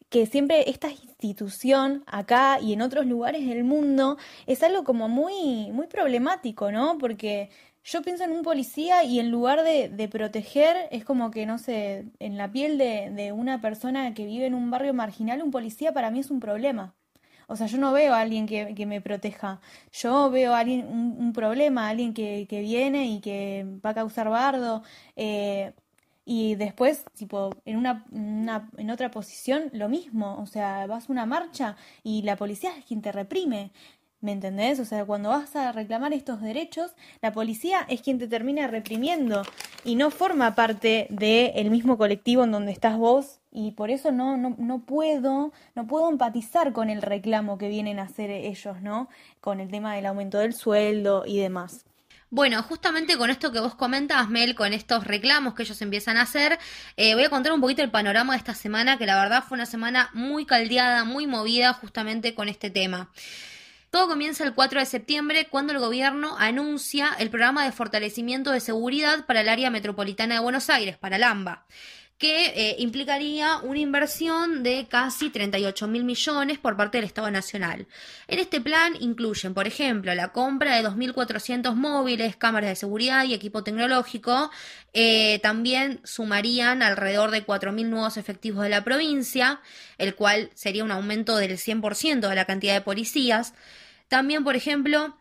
que siempre esta institución acá y en otros lugares del mundo es algo como muy muy problemático, ¿no? Porque yo pienso en un policía y en lugar de, proteger, es como que, no sé, en la piel de, una persona que vive en un barrio marginal, un policía para mí es un problema. O sea, yo no veo a alguien que, que me proteja. Yo veo a alguien, un, problema, alguien que, que, viene y que va a causar bardo. Eh, y después, tipo, en una, una, en otra posición, lo mismo. O sea, vas a una marcha y la policía es quien te reprime. ¿Me entendés? O sea, cuando vas a reclamar estos derechos, la policía es quien te termina reprimiendo y no forma parte del mismo colectivo en donde estás vos y por eso no, no, no puedo, no puedo empatizar con el reclamo que vienen a hacer ellos, ¿no? Con el tema del aumento del sueldo y demás. Bueno, justamente con esto que vos comentas, Mel, con estos reclamos que ellos empiezan a hacer, eh, voy a contar un poquito el panorama de esta semana, que la verdad fue una semana muy caldeada, muy movida justamente con este tema. Todo comienza el 4 de septiembre cuando el gobierno anuncia el programa de fortalecimiento de seguridad para el área metropolitana de Buenos Aires, para el AMBA que eh, implicaría una inversión de casi 38 mil millones por parte del Estado Nacional. En este plan incluyen, por ejemplo, la compra de 2.400 móviles, cámaras de seguridad y equipo tecnológico. Eh, también sumarían alrededor de 4.000 nuevos efectivos de la provincia, el cual sería un aumento del 100% de la cantidad de policías. También, por ejemplo,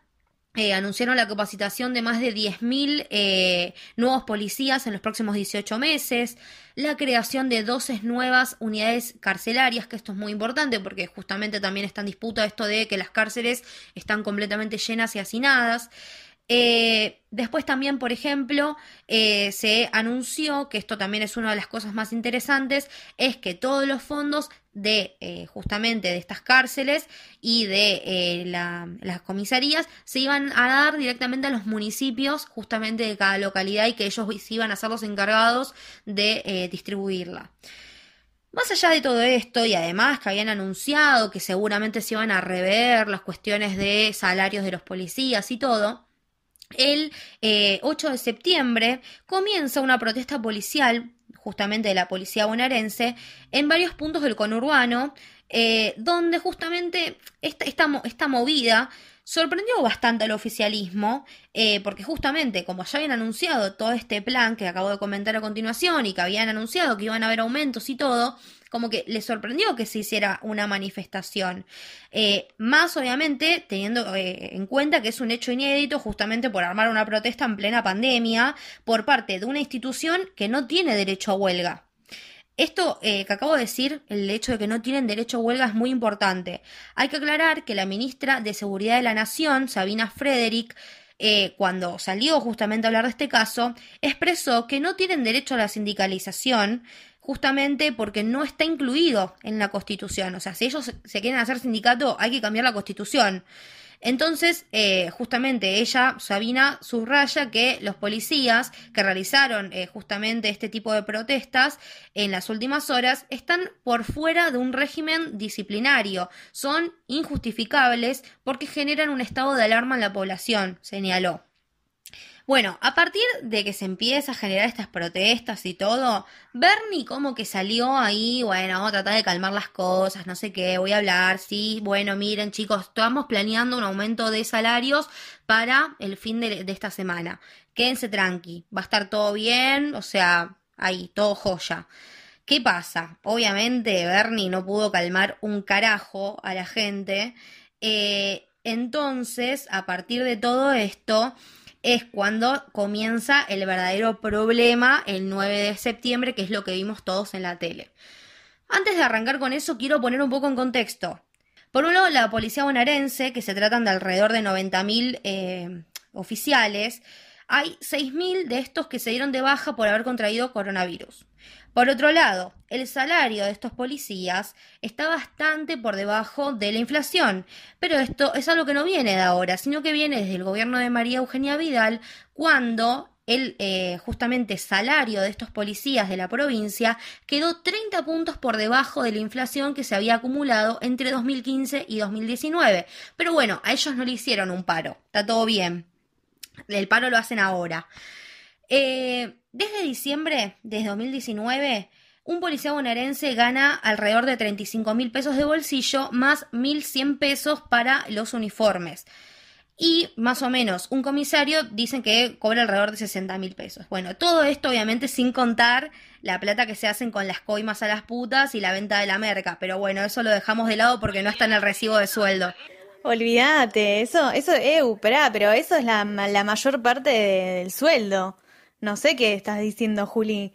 eh, anunciaron la capacitación de más de 10.000 eh, nuevos policías en los próximos 18 meses, la creación de 12 nuevas unidades carcelarias, que esto es muy importante porque justamente también está en disputa esto de que las cárceles están completamente llenas y hacinadas. Eh, después también, por ejemplo, eh, se anunció, que esto también es una de las cosas más interesantes, es que todos los fondos de eh, justamente de estas cárceles y de las comisarías se iban a dar directamente a los municipios justamente de cada localidad y que ellos iban a ser los encargados de distribuirla. Más allá de todo esto, y además que habían anunciado que seguramente se iban a rever las cuestiones de salarios de los policías y todo, el 8 de septiembre comienza una protesta policial justamente de la policía bonaerense, en varios puntos del conurbano, eh, donde justamente esta, esta, movida sorprendió bastante al oficialismo, eh, porque justamente como ya habían anunciado todo este plan que acabo de comentar a continuación y que habían anunciado que iban a haber aumentos y todo, como que les sorprendió que se hiciera una manifestación. Eh, más obviamente teniendo eh, en cuenta que es un hecho inédito justamente por armar una protesta en plena pandemia por parte de una institución que no tiene derecho a huelga. Esto eh, que acabo de decir, el hecho de que no tienen derecho a huelga es muy importante. Hay que aclarar que la ministra de Seguridad de la Nación, Sabina Frederick, cuando salió justamente a hablar de este caso, expresó que no tienen derecho a la sindicalización justamente porque no está incluido en la Constitución. O sea, si ellos se quieren hacer sindicato, hay que cambiar la Constitución. Entonces, eh, justamente ella, Sabina, subraya que los policías que realizaron eh, justamente este tipo de protestas en las últimas horas están por fuera de un régimen disciplinario, son injustificables porque generan un estado de alarma en la población, señaló. Bueno, a partir de que se empieza a generar estas protestas y todo, Bernie como que salió ahí, bueno, tratar de calmar las cosas, no sé qué, voy a hablar, sí, bueno, miren chicos, estamos planeando un aumento de salarios para el fin de, de esta semana. Quédense tranqui, va a estar todo bien, o sea, ahí, todo joya. ¿Qué pasa? Obviamente Bernie no pudo calmar un carajo a la gente. Eh, entonces, a partir de todo esto, es cuando comienza el verdadero problema el 9 de septiembre, que es lo que vimos todos en la tele. Antes de arrancar con eso, quiero poner un poco en contexto. Por un lado, la policía bonaerense, que se tratan de alrededor de 90.000 eh, oficiales, hay 6.000 de estos que se dieron de baja por haber contraído coronavirus. Por otro lado, el salario de estos policías está bastante por debajo de la inflación, pero esto es algo que no viene de ahora, sino que viene desde el gobierno de María Eugenia Vidal, cuando el eh, justamente salario de estos policías de la provincia quedó 30 puntos por debajo de la inflación que se había acumulado entre 2015 y 2019. Pero bueno, a ellos no le hicieron un paro, está todo bien. El paro lo hacen ahora. Eh, desde diciembre de 2019, un policía bonaerense gana alrededor de 35 mil pesos de bolsillo más 1.100 pesos para los uniformes. Y más o menos un comisario dicen que cobra alrededor de 60 mil pesos. Bueno, todo esto obviamente sin contar la plata que se hacen con las coimas a las putas y la venta de la merca. Pero bueno, eso lo dejamos de lado porque no está en el recibo de sueldo. Olvídate, eso, eso, eh, pero eso es la, la mayor parte del sueldo. No sé qué estás diciendo, Juli.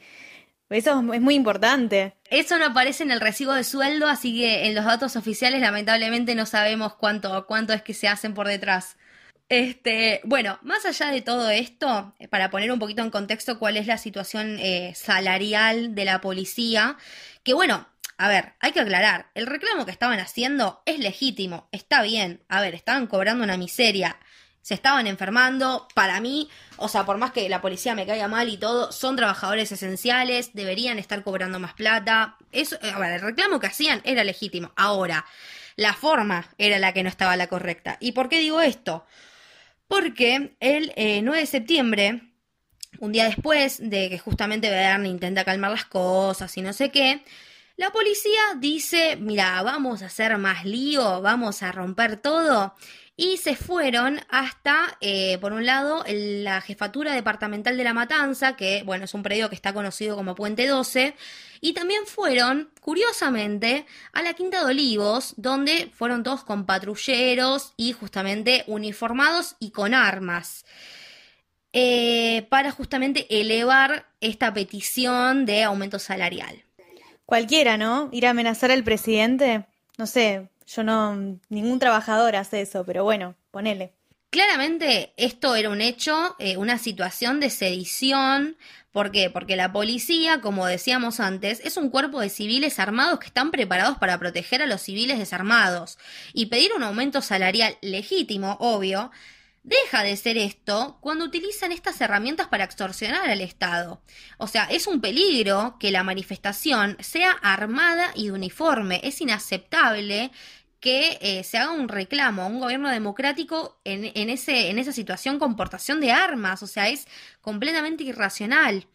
Eso es muy importante. Eso no aparece en el recibo de sueldo, así que en los datos oficiales lamentablemente no sabemos cuánto, cuánto es que se hacen por detrás. Este, bueno, más allá de todo esto, eh, para poner un poquito en contexto cuál es la situación eh, salarial de la policía, que bueno, a ver, hay que aclarar, el reclamo que estaban haciendo es legítimo, está bien, a ver, estaban cobrando una miseria, se estaban enfermando. Para mí, o sea, por más que la policía me caiga mal y todo, son trabajadores esenciales, deberían estar cobrando más plata. Eso, a ver, el reclamo que hacían era legítimo. Ahora, la forma era la que no estaba la correcta. ¿Y por qué digo esto? Porque el 9 eh, de septiembre, un día después de que justamente Bernie intenta calmar las cosas y no sé qué, la policía dice, mira, vamos a hacer más lío, vamos a romper todo y se fueron hasta, eh, por un lado, la jefatura departamental de La Matanza, que, bueno, es un predio que está conocido como Puente 12, y también fueron, curiosamente, a la Quinta de Olivos, donde fueron todos con patrulleros y justamente uniformados y con armas. Eh, para justamente elevar esta petición de aumento salarial. Cualquiera, ¿no? Ir a amenazar al presidente, no sé, yo no, ningún trabajador hace eso, pero bueno, ponele. Claramente esto era un hecho, eh, una situación de sedición. ¿Por qué? Porque la policía, como decíamos antes, es un cuerpo de civiles armados que están preparados para proteger a los civiles desarmados. Y pedir un aumento salarial legítimo, obvio, deja de ser esto cuando utilizan estas herramientas para extorsionar al Estado. O sea, es un peligro que la manifestación sea armada y de uniforme. Es inaceptable que eh, se haga un reclamo a un gobierno democrático en, en, ese, en esa situación con portación de armas, o sea, es completamente irracional.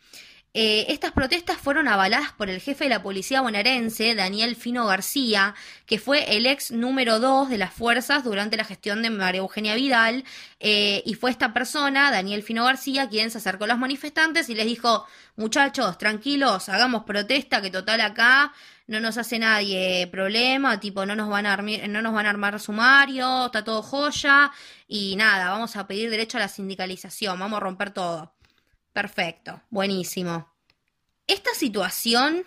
Eh, estas protestas fueron avaladas por el jefe de la policía bonaerense, Daniel Fino García, que fue el ex número dos de las fuerzas durante la gestión de María Eugenia Vidal, eh, y fue esta persona, Daniel Fino García, quien se acercó a los manifestantes y les dijo, muchachos, tranquilos, hagamos protesta, que total acá no nos hace nadie problema, tipo no nos van a armar, no nos van a armar sumario, está todo joya y nada, vamos a pedir derecho a la sindicalización, vamos a romper todo. Perfecto, buenísimo. Esta situación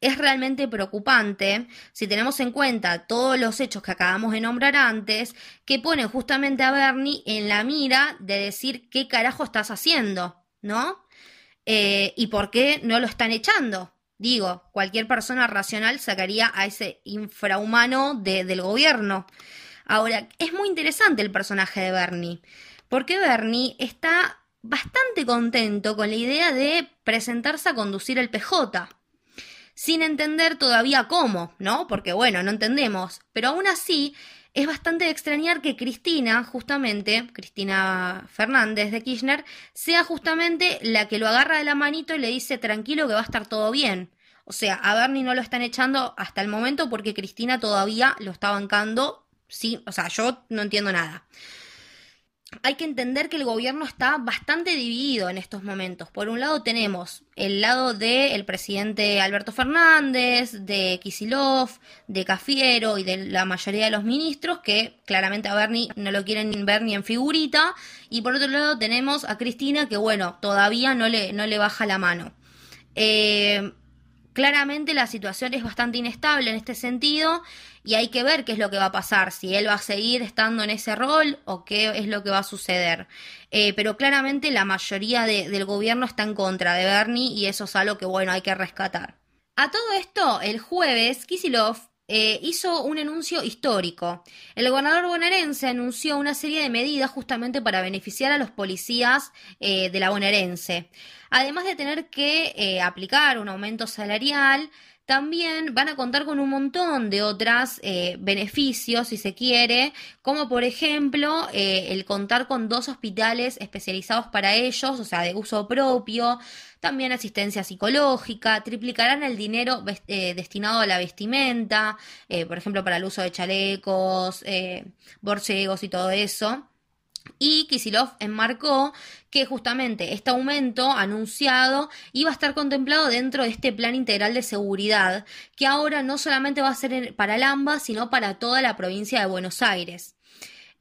es realmente preocupante si tenemos en cuenta todos los hechos que acabamos de nombrar antes, que ponen justamente a Bernie en la mira de decir qué carajo estás haciendo, ¿no? Eh, y por qué no lo están echando. Digo, cualquier persona racional sacaría a ese infrahumano del gobierno. Ahora, es muy interesante el personaje de Bernie, porque Bernie está bastante contento con la idea de presentarse a conducir el PJ, sin entender todavía cómo, ¿no? Porque bueno, no entendemos, pero aún así es bastante de extrañar que Cristina, justamente, Cristina Fernández de Kirchner, sea justamente la que lo agarra de la manito y le dice tranquilo que va a estar todo bien. O sea, a Bernie no lo están echando hasta el momento porque Cristina todavía lo está bancando. Sí, o sea, yo no entiendo nada hay que entender que el gobierno está bastante dividido en estos momentos. Por un lado tenemos el lado del presidente Alberto Fernández, de Kisilov, de Cafiero y de la mayoría de los ministros que claramente a Bernie no lo quieren ver ni en figurita. Y por otro lado tenemos a Cristina que bueno, todavía no le, no le baja la mano. Eh, claramente la situación es bastante inestable en este sentido y hay que ver qué es lo que va a pasar, si él va a seguir estando en ese rol o qué es lo que va a suceder. Eh, pero claramente la mayoría del gobierno está en contra de Bernie y eso es algo que, bueno, hay que rescatar. A todo esto, el jueves, Kisilov eh, hizo un anuncio histórico. El gobernador bonaerense anunció una serie de medidas justamente para beneficiar a los policías eh, de la bonaerense. Además de tener que aplicar un aumento salarial, también van a contar con un montón de otros eh, beneficios, si se quiere, como por ejemplo eh, el contar con dos hospitales especializados para ellos, o sea, de uso propio, también asistencia psicológica, triplicarán el dinero eh, destinado a la vestimenta, por ejemplo, para el uso de chalecos, borcegos y todo eso. Y Kisilov enmarcó que justamente este aumento anunciado iba a estar contemplado dentro de este plan integral de seguridad, que ahora no solamente va a ser para el AMBA, sino para toda la provincia de Buenos Aires.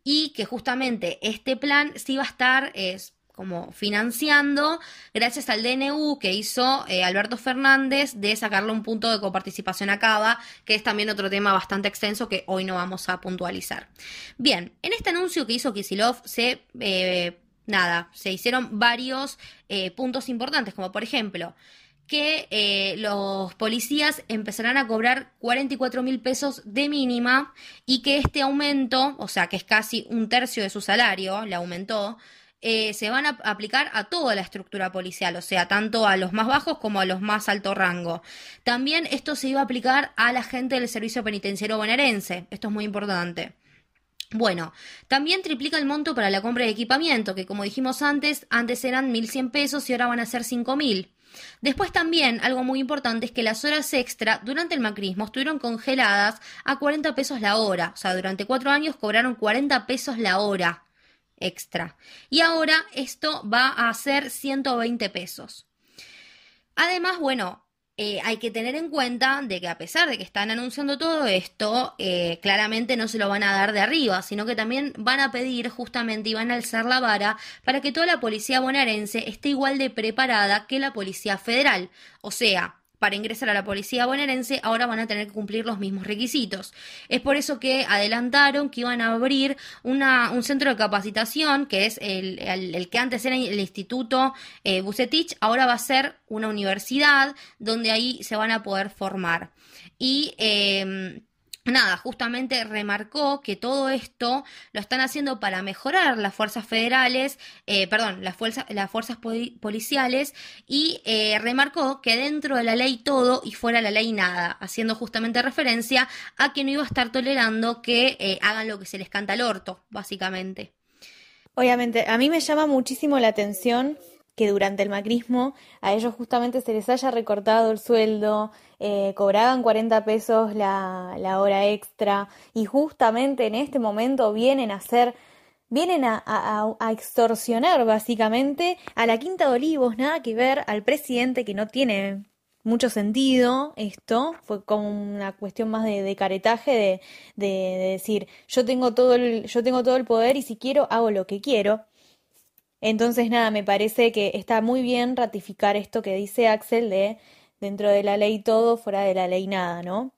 Y que justamente este plan sí va a estar, es, como financiando gracias al DNU que hizo eh, Alberto Fernández de sacarle un punto de coparticipación a Cava, que es también otro tema bastante extenso que hoy no vamos a puntualizar. Bien, en este anuncio que hizo Kisilov se... Eh, nada, se hicieron varios eh, puntos importantes, como por ejemplo que los policías empezarán a cobrar 44 mil pesos de mínima y que este aumento, o sea que es casi un tercio de su salario, le aumentó, eh, se van a aplicar a toda la estructura policial, o sea, tanto a los más bajos como a los más alto rango. También esto se iba a aplicar a la gente del servicio penitenciario bonaerense, esto es muy importante. Bueno, también triplica el monto para la compra de equipamiento, que como dijimos antes, antes eran 1.100 pesos y ahora van a ser 5.000. Después también, algo muy importante es que las horas extra durante el macrismo estuvieron congeladas a 40 pesos la hora. O sea, durante cuatro años cobraron 40 pesos la hora extra. Y ahora esto va a ser 120 pesos. Además, bueno, eh, hay que tener en cuenta de que a pesar de que están anunciando todo esto, eh, claramente no se lo van a dar de arriba, sino que también van a pedir justamente y van a alzar la vara para que toda la policía bonaerense esté igual de preparada que la policía federal. O sea, para ingresar a la policía bonaerense ahora van a tener que cumplir los mismos requisitos. Es por eso que adelantaron que iban a abrir una, un centro de capacitación, que es el, el, que antes era el Instituto eh, Bucetich, ahora va a ser una universidad donde ahí se van a poder formar. Y. Eh, nada, justamente remarcó que todo esto lo están haciendo para mejorar las fuerzas federales, eh, perdón, las, fuerzas, las fuerzas policiales y eh, remarcó que dentro de la ley todo y fuera la ley nada, haciendo justamente referencia a que no iba a estar tolerando que eh, hagan lo que se les canta al orto, básicamente. Obviamente, a mí me llama muchísimo la atención que durante el macrismo a ellos justamente se les haya recortado el sueldo, eh, cobraban 40 pesos la, la, hora extra y justamente en este momento vienen a hacer, vienen a, extorsionar básicamente a la Quinta de Olivos, nada que ver al presidente que no tiene mucho sentido esto, fue como una cuestión más de, de caretaje, de, de, de, decir yo tengo todo el, yo tengo todo el poder y si quiero hago lo que quiero. Entonces, nada, me parece que está muy bien ratificar esto que dice Axel de dentro de la ley todo, fuera de la ley nada, ¿no?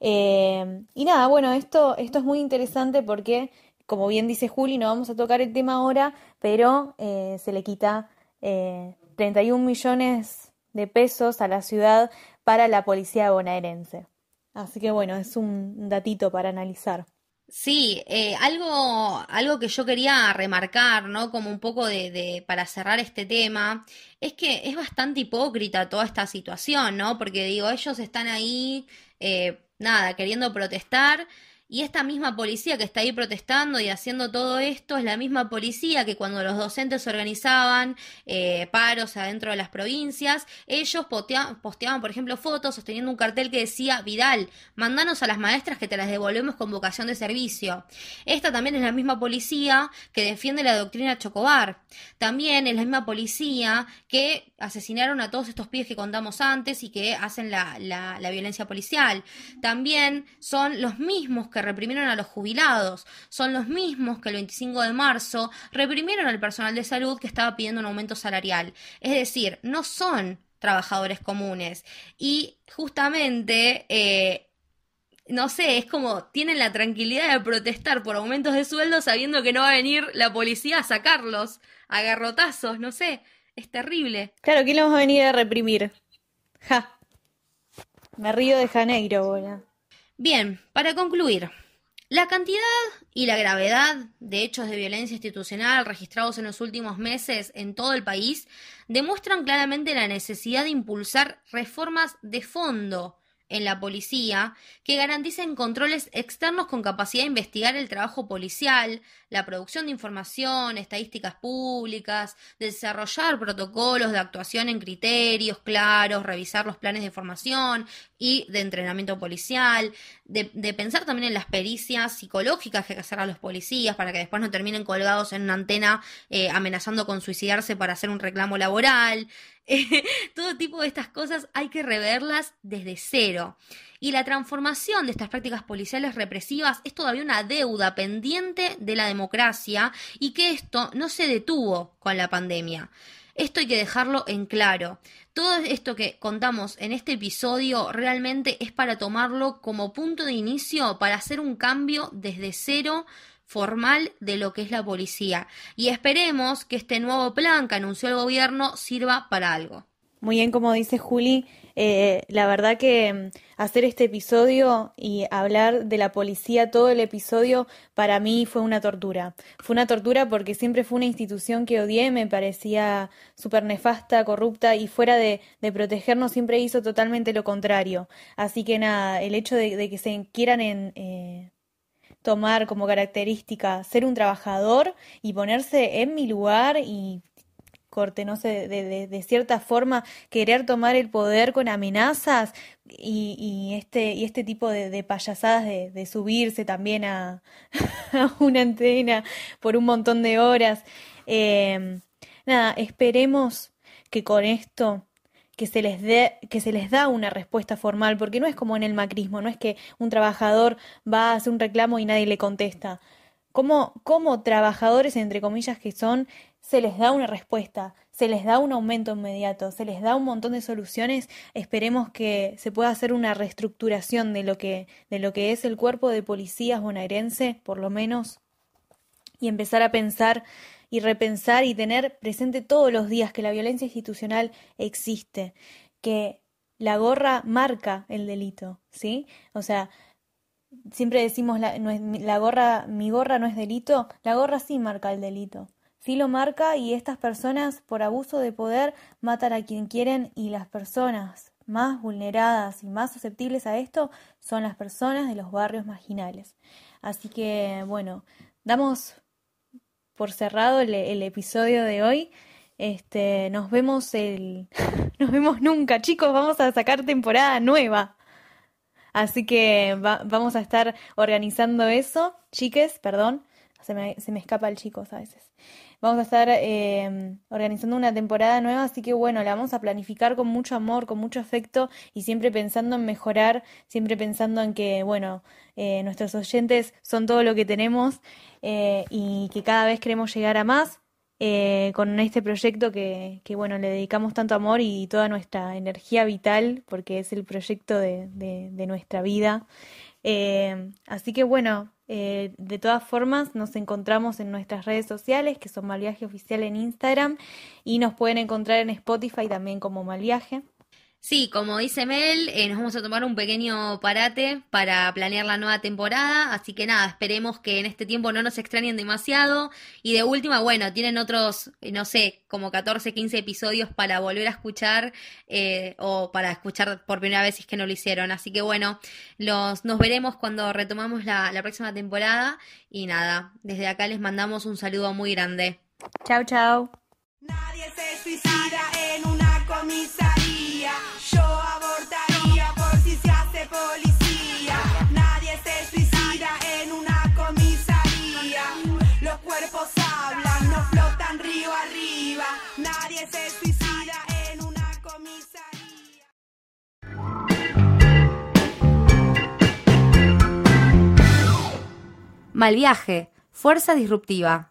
Eh, y nada, bueno, esto, esto es muy interesante porque, como bien dice Juli, no vamos a tocar el tema ahora, pero eh, se le quita eh, 31 millones de pesos a la ciudad para la policía bonaerense. Así que bueno, es un datito para analizar. Sí, eh, algo, algo que yo quería remarcar, ¿no? Como un poco de, de, para cerrar este tema, es que es bastante hipócrita toda esta situación, ¿no? Porque digo, ellos están ahí, eh, nada, queriendo protestar y esta misma policía que está ahí protestando y haciendo todo esto es la misma policía que cuando los docentes organizaban eh, paros adentro de las provincias, ellos posteaban, posteaban, por ejemplo, fotos sosteniendo un cartel que decía, Vidal, mandanos a las maestras que te las devolvemos con vocación de servicio. Esta también es la misma policía que defiende la doctrina Chocobar. También es la misma policía que asesinaron a todos estos pibes que contamos antes y que hacen la, la, la violencia policial. También son los mismos que reprimieron a los jubilados. Son los mismos que el 25 de marzo reprimieron al personal de salud que estaba pidiendo un aumento salarial. Es decir, no son trabajadores comunes. Y justamente... Eh, no sé, es como tienen la tranquilidad de protestar por aumentos de sueldo sabiendo que no va a venir la policía a sacarlos a garrotazos, no sé, es terrible. Claro, ¿quién los va a venir a reprimir? Ja. Me río de Janeiro, bola. Bien, para concluir, la cantidad y la gravedad de hechos de violencia institucional registrados en los últimos meses en todo el país demuestran claramente la necesidad de impulsar reformas de fondo en la policía que garanticen controles externos con capacidad de investigar el trabajo policial, la producción de información, estadísticas públicas, desarrollar protocolos de actuación en criterios claros, revisar los planes de formación y de entrenamiento policial, de, pensar también en las pericias psicológicas que hay que hacer a los policías para que después no terminen colgados en una antena eh, amenazando con suicidarse para hacer un reclamo laboral. todo tipo de estas cosas hay que reverlas desde cero. Y la transformación de estas prácticas policiales represivas es todavía una deuda pendiente de la democracia y que esto no se detuvo con la pandemia. Esto hay que dejarlo en claro. Todo esto que contamos en este episodio realmente es para tomarlo como punto de inicio para hacer un cambio desde cero formal de lo que es la policía. Y esperemos que este nuevo plan que anunció el gobierno sirva para algo. Muy bien, como dice Juli, eh, la verdad que mm, hacer este episodio y hablar de la policía todo el episodio para mí fue una tortura. Fue una tortura porque siempre fue una institución que odié, me parecía súper nefasta, corrupta y fuera de, protegernos siempre hizo totalmente lo contrario. Así que nada, el hecho de, de que se quieran en... Eh, tomar como característica ser un trabajador y ponerse en mi lugar y corte, no sé, de, cierta forma querer tomar el poder con amenazas y, este, y este tipo de, payasadas de, subirse también a, una antena por un montón de horas. Eh, nada, esperemos que con esto que se les dé, que se les da una respuesta formal, porque no es como en el macrismo, no es que un trabajador va a hacer un reclamo y nadie le contesta. Como, como trabajadores, entre comillas, que son, se les da una respuesta, se les da un aumento inmediato, se les da un montón de soluciones. Esperemos que se pueda hacer una reestructuración de lo que, de lo que es el cuerpo de policías bonaerense, por lo menos, y empezar a pensar y repensar y tener presente todos los días que la violencia institucional existe, que la gorra marca el delito, ¿sí? O sea, siempre decimos la, no es, la gorra, mi gorra no es delito, la gorra sí marca el delito. Sí lo marca y estas personas por abuso de poder matan a quien quieren y las personas más vulneradas y más susceptibles a esto son las personas de los barrios marginales. Así que bueno, damos por cerrado el, episodio de hoy. Este, nos vemos el nos vemos nunca, chicos, vamos a sacar temporada nueva. Así que vamos a estar organizando eso, chiques, perdón, se me, se me escapa el chicos a veces. Vamos a estar eh, organizando una temporada nueva, así que bueno, la vamos a planificar con mucho amor, con mucho afecto y siempre pensando en mejorar, siempre pensando en que, bueno, eh, nuestros oyentes son todo lo que tenemos eh, y que cada vez queremos llegar a más. Eh, con este proyecto que, que, bueno, le dedicamos tanto amor y toda nuestra energía vital, porque es el proyecto de, de, nuestra vida. Eh, así que bueno, eh, de todas formas nos encontramos en nuestras redes sociales, que son Malviaje Oficial en Instagram, y nos pueden encontrar en Spotify también como Malviaje. Sí, como dice Mel, eh, nos vamos a tomar un pequeño parate para planear la nueva temporada, así que nada, esperemos que en este tiempo no nos extrañen demasiado y de última, bueno, tienen otros, eh, no sé, como 14, 15 episodios para volver a escuchar eh, o para escuchar por primera vez si es que no lo hicieron, así que bueno, los, nos veremos cuando retomamos la, la próxima temporada y nada, desde acá les mandamos un saludo muy grande. Chao, chao. Nadie se suicida Mal viaje, fuerza disruptiva.